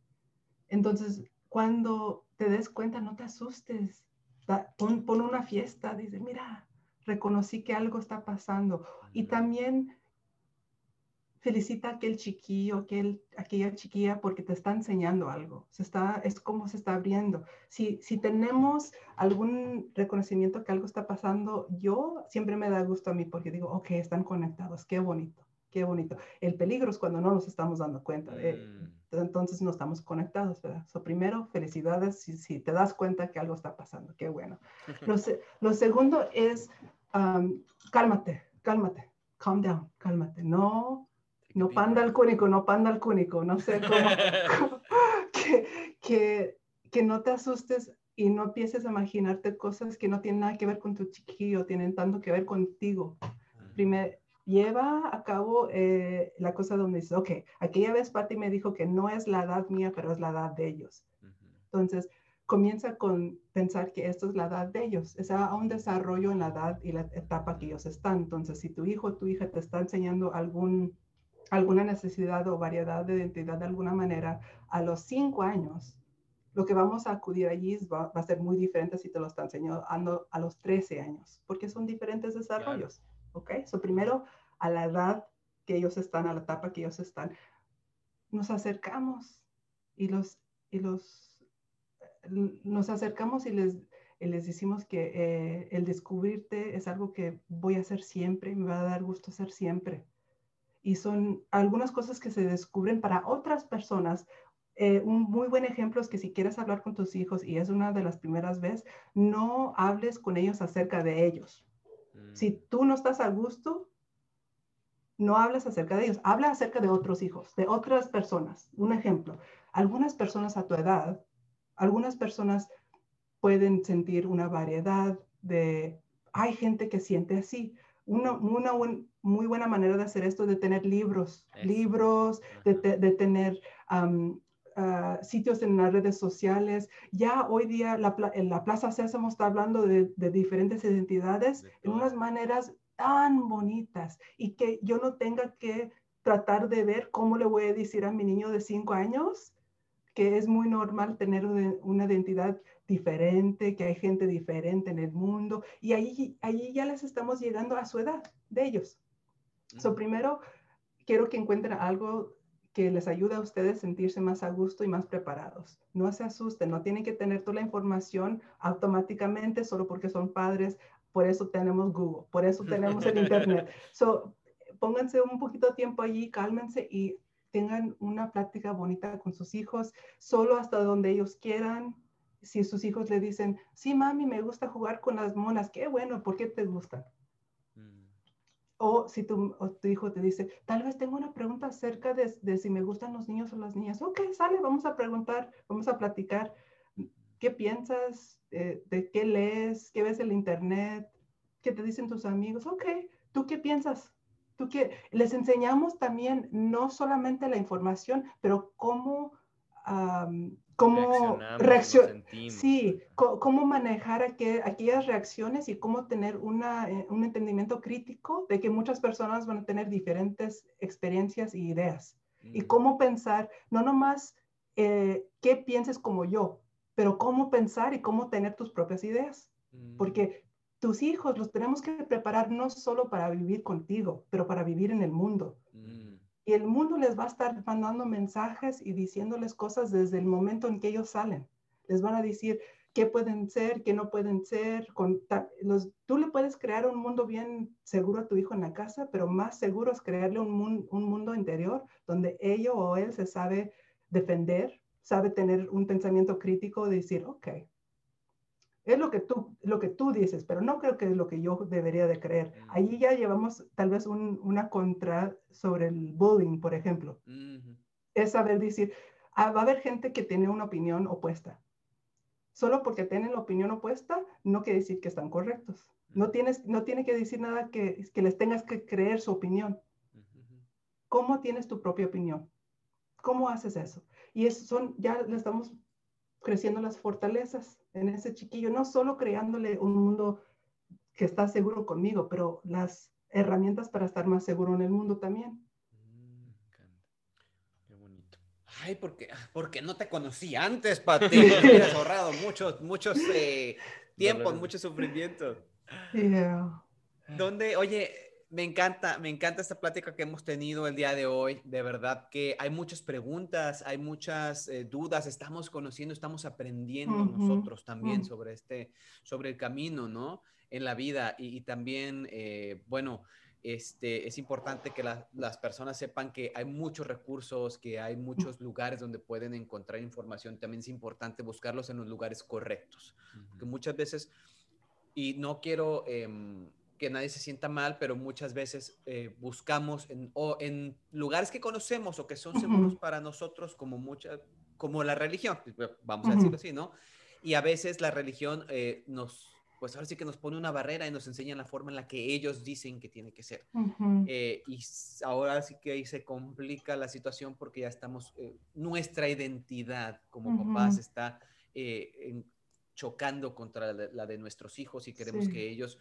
Entonces, cuando te des cuenta, no te asustes, pon, pon una fiesta, dice, mira, reconocí que algo está pasando. Y también felicita a aquel chiquillo, aquel, aquella chiquilla, porque te está enseñando algo. Se está, es como se está abriendo. Si, si tenemos algún reconocimiento que algo está pasando, yo siempre me da gusto a mí porque digo, ok, están conectados, qué bonito, qué bonito. El peligro es cuando no nos estamos dando cuenta. Mm. entonces no estamos conectados, ¿verdad? So, primero, felicidades si, si, te das cuenta que algo está pasando, qué bueno. Lo, lo segundo es, cálmate, cálmate, calm down, cálmate. No no panda al cúnico, no panda al cúnico, no sé cómo, que, que, que no te asustes y no empieces a imaginarte cosas que no tienen nada que ver con tu chiquillo, tienen tanto que ver contigo. Primero, lleva a cabo eh, la cosa donde dices, ok, aquella vez Patti me dijo que no es la edad mía, pero es la edad de ellos. Entonces, comienza con pensar que esto es la edad de ellos, es a un desarrollo en la edad y la etapa que ellos están. Entonces, si tu hijo o tu hija te está enseñando algún, alguna necesidad o variedad de identidad de alguna manera, a los cinco años, lo que vamos a acudir allí va, a ser muy diferente si te lo está enseñando a los 13 años, porque son diferentes desarrollos. ¿Ok? So, primero, a la edad que ellos están, a la etapa que ellos están, nos acercamos y los, y los nos acercamos y les, les decimos que eh, el descubrirte es algo que voy a hacer siempre, me va a dar gusto hacer siempre. Y son algunas cosas que se descubren para otras personas. Eh, un muy buen ejemplo es que si quieres hablar con tus hijos y es una de las primeras veces, no hables con ellos acerca de ellos. Si mm. tú no estás a gusto, no hables acerca de ellos, habla acerca de otros hijos, de otras personas. Un ejemplo, algunas personas a tu edad algunas personas pueden sentir una variedad de, hay gente que siente así. Una, una muy buena manera de hacer esto es de tener libros, libros, de, tener ah, sitios en las redes sociales. Ya hoy día la, en la Plaza Sésamo está hablando de, diferentes identidades en unas maneras tan bonitas y que yo no tenga que tratar de ver cómo le voy a decir a mi niño de cinco años que es muy normal tener una identidad diferente, que hay gente diferente en el mundo y ahí, ahí ya les estamos llegando a su edad de ellos. So, primero, quiero que encuentren algo que les ayude a ustedes a sentirse más a gusto y más preparados. No se asusten, no tienen que tener toda la información automáticamente solo porque son padres. Por eso tenemos Google, por eso tenemos el Internet. So, pónganse un poquito de tiempo allí, cálmense y tengan una plática bonita con sus hijos, solo hasta donde ellos quieran. Si sus hijos le dicen, sí, mami, me gusta jugar con las monas, qué bueno, ¿por qué te gustan? Mm. O si tu, tu, hijo te dice, tal vez tengo una pregunta acerca de, de, si me gustan los niños o las niñas. Ok, sale, vamos a preguntar, vamos a platicar. ¿Qué piensas? Eh, ¿De qué lees? ¿Qué ves en el internet? ¿Qué te dicen tus amigos? Ok, ¿tú qué piensas? Tú que les enseñamos también no solamente la información, pero cómo, cómo reaccionar, sí, cómo manejar aquellas reacciones y cómo tener una, eh, un entendimiento crítico de que muchas personas van a tener diferentes experiencias y ideas. Y cómo pensar, no nomás eh, qué pienses como yo, pero cómo pensar y cómo tener tus propias ideas. Mm. Porque tus hijos los tenemos que preparar no solo para vivir contigo, pero para vivir en el mundo. Mm. Y el mundo les va a estar mandando mensajes y diciéndoles cosas desde el momento en que ellos salen. Les van a decir qué pueden ser, qué no pueden ser. Con los, tú le puedes crear un mundo bien seguro a tu hijo en la casa, pero más seguro es crearle un, un mundo interior donde ello o él se sabe defender, sabe tener un pensamiento crítico de decir, ok, es lo que tú, lo que tú dices, pero no creo que es lo que yo debería de creer. Mm. Allí ya llevamos tal vez una contra sobre el bullying, por ejemplo. Es saber decir, ah, va a haber gente que tiene una opinión opuesta. Solo porque tienen la opinión opuesta, no quiere decir que están correctos. No, tienes, no tiene que decir nada que, que les tengas que creer su opinión. ¿Cómo tienes tu propia opinión? ¿Cómo haces eso? Y eso son, ya le estamos creciendo las fortalezas en ese chiquillo, no solo creándole un mundo que está seguro conmigo, pero las herramientas para estar más seguro en el mundo también. Mm, qué bonito. Ay, porque, porque no te conocí antes, Pati. Me hubieras ahorrado muchos, muchos eh, tiempos, mucho sufrimiento. Yeah. ¿Dónde, oye, me encanta, me encanta esta plática que hemos tenido el día de hoy. De verdad que hay muchas preguntas, hay muchas eh, dudas, estamos conociendo, estamos aprendiendo nosotros también sobre este, sobre el camino, ¿no? En la vida y, también, eh, bueno, este, es importante que las personas sepan que hay muchos recursos, que hay muchos lugares donde pueden encontrar información. También es importante buscarlos en los lugares correctos, que muchas veces, y no quiero... Em, que nadie se sienta mal, pero muchas veces eh, buscamos en, o en lugares que conocemos o que son seguros para nosotros, como mucha, como la religión, vamos a decirlo así, ¿no? Y a veces la religión eh, nos, pues ahora sí que nos pone una barrera y nos enseña la forma en la que ellos dicen que tiene que ser. Eh, y ahora sí que ahí se complica la situación porque ya estamos, nuestra identidad como papás está chocando contra la, de nuestros hijos y queremos que ellos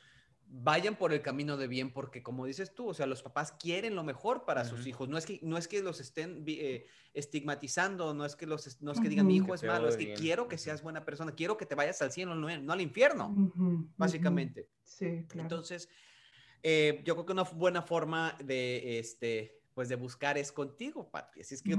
vayan por el camino de bien, porque como dices tú, o sea, los papás quieren lo mejor para sus hijos. No es que, no es que los estén eh, estigmatizando, no es que, los, no es que digan mi hijo es malo, es que quiero que seas buena persona, quiero que te vayas al cielo, no, al infierno, básicamente. Sí, claro. Entonces, eh, yo creo que una buena forma de, este, pues de buscar es contigo, Pati. Así es que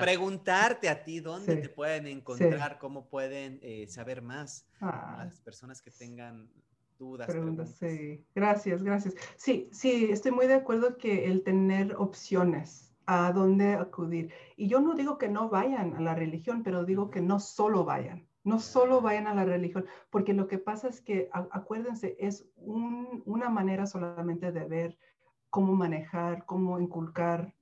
preguntarte a ti dónde te pueden encontrar, cómo pueden eh, saber más ah. las personas que tengan dudas. Preguntas, sí. Gracias, gracias. Sí, sí, estoy muy de acuerdo que el tener opciones a dónde acudir. Y yo no digo que no vayan a la religión, pero digo que no solo vayan. No solo vayan a la religión, porque lo que pasa es que, acuérdense, es una manera solamente de ver cómo manejar, cómo inculcar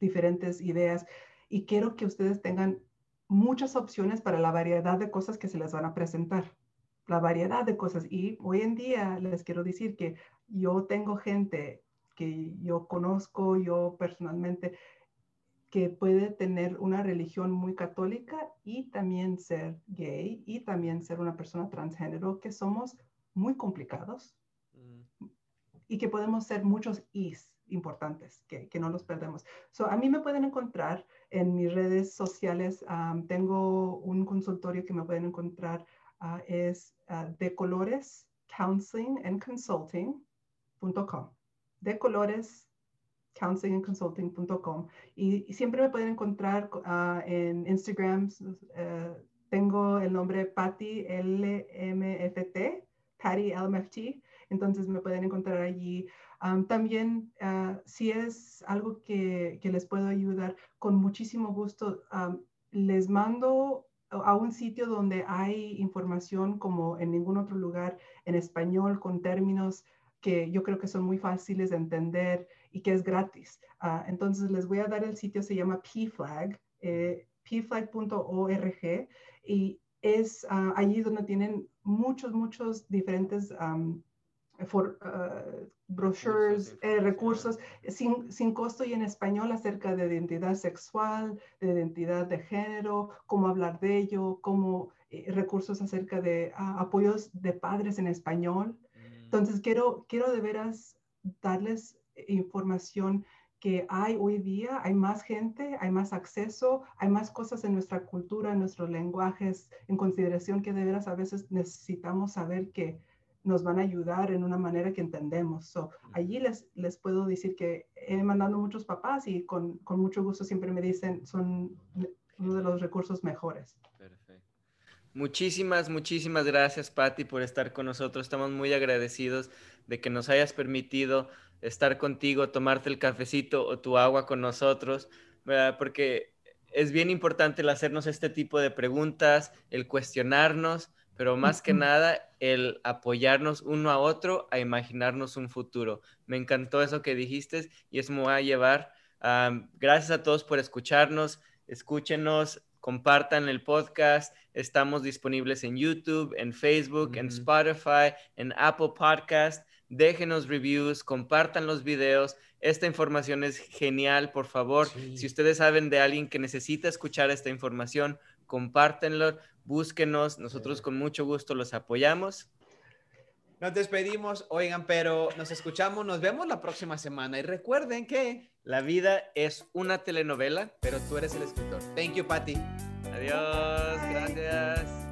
diferentes ideas. Y quiero que ustedes tengan muchas opciones para la variedad de cosas que se les van a presentar la variedad de cosas. Y hoy en día les quiero decir que yo tengo gente que yo conozco, yo personalmente, que puede tener una religión muy católica y también ser gay y también ser una persona transgénero, que somos muy complicados mm. y que podemos ser muchos is importantes, que, que no los perdemos. So, a mí me pueden encontrar en mis redes sociales. tengo un consultorio que me pueden encontrar Ah, es uh, de colores counseling and consulting.com. De colores counseling and consulting.com. Y, y, siempre me pueden encontrar ah, en Instagram. Eh, tengo el nombre Patty LMFT, Patty LMFT. Entonces me pueden encontrar allí. también, si es algo que, que, les puedo ayudar, con muchísimo gusto, les mando a un sitio donde hay información como en ningún otro lugar en español con términos que yo creo que son muy fáciles de entender y que es gratis. Ah, entonces les voy a dar el sitio, se llama PFlag, eh, pflag.org y es uh, allí donde tienen muchos, muchos diferentes for, uh, brochures, eh, recursos sin, sin, costo y en español acerca de identidad sexual, de identidad de género, cómo hablar de ello, cómo eh, recursos acerca de ah, apoyos de padres en español. Mm. Entonces, quiero, quiero de veras darles información que hay hoy día, hay más gente, hay más acceso, hay más cosas en nuestra cultura, en nuestros lenguajes, en consideración que de veras a veces necesitamos saber que nos van a ayudar en una manera que entendemos. So, allí les, les puedo decir que he mandado muchos papás y con, con mucho gusto siempre me dicen son uno de los recursos mejores. Perfecto. Muchísimas, muchísimas gracias, Patti, por estar con nosotros. Estamos muy agradecidos de que nos hayas permitido estar contigo, tomarte el cafecito o tu agua con nosotros, ¿verdad? porque es bien importante el hacernos este tipo de preguntas, el cuestionarnos pero más que nada el apoyarnos uno a otro a imaginarnos un futuro. Me encantó eso que dijiste y eso me va a llevar. gracias a todos por escucharnos. Escúchenos, compartan el podcast. Estamos disponibles en YouTube, en Facebook, en Spotify, en Apple Podcast. Déjenos reviews, compartan los videos. Esta información es genial, por favor. Si ustedes saben de alguien que necesita escuchar esta información, compártenlo búsquenos, nosotros con mucho gusto los apoyamos. Nos despedimos, oigan, pero nos escuchamos, nos vemos la próxima semana y recuerden que la vida es una telenovela, pero tú eres el escritor. Thank you, Patty. Adiós, gracias.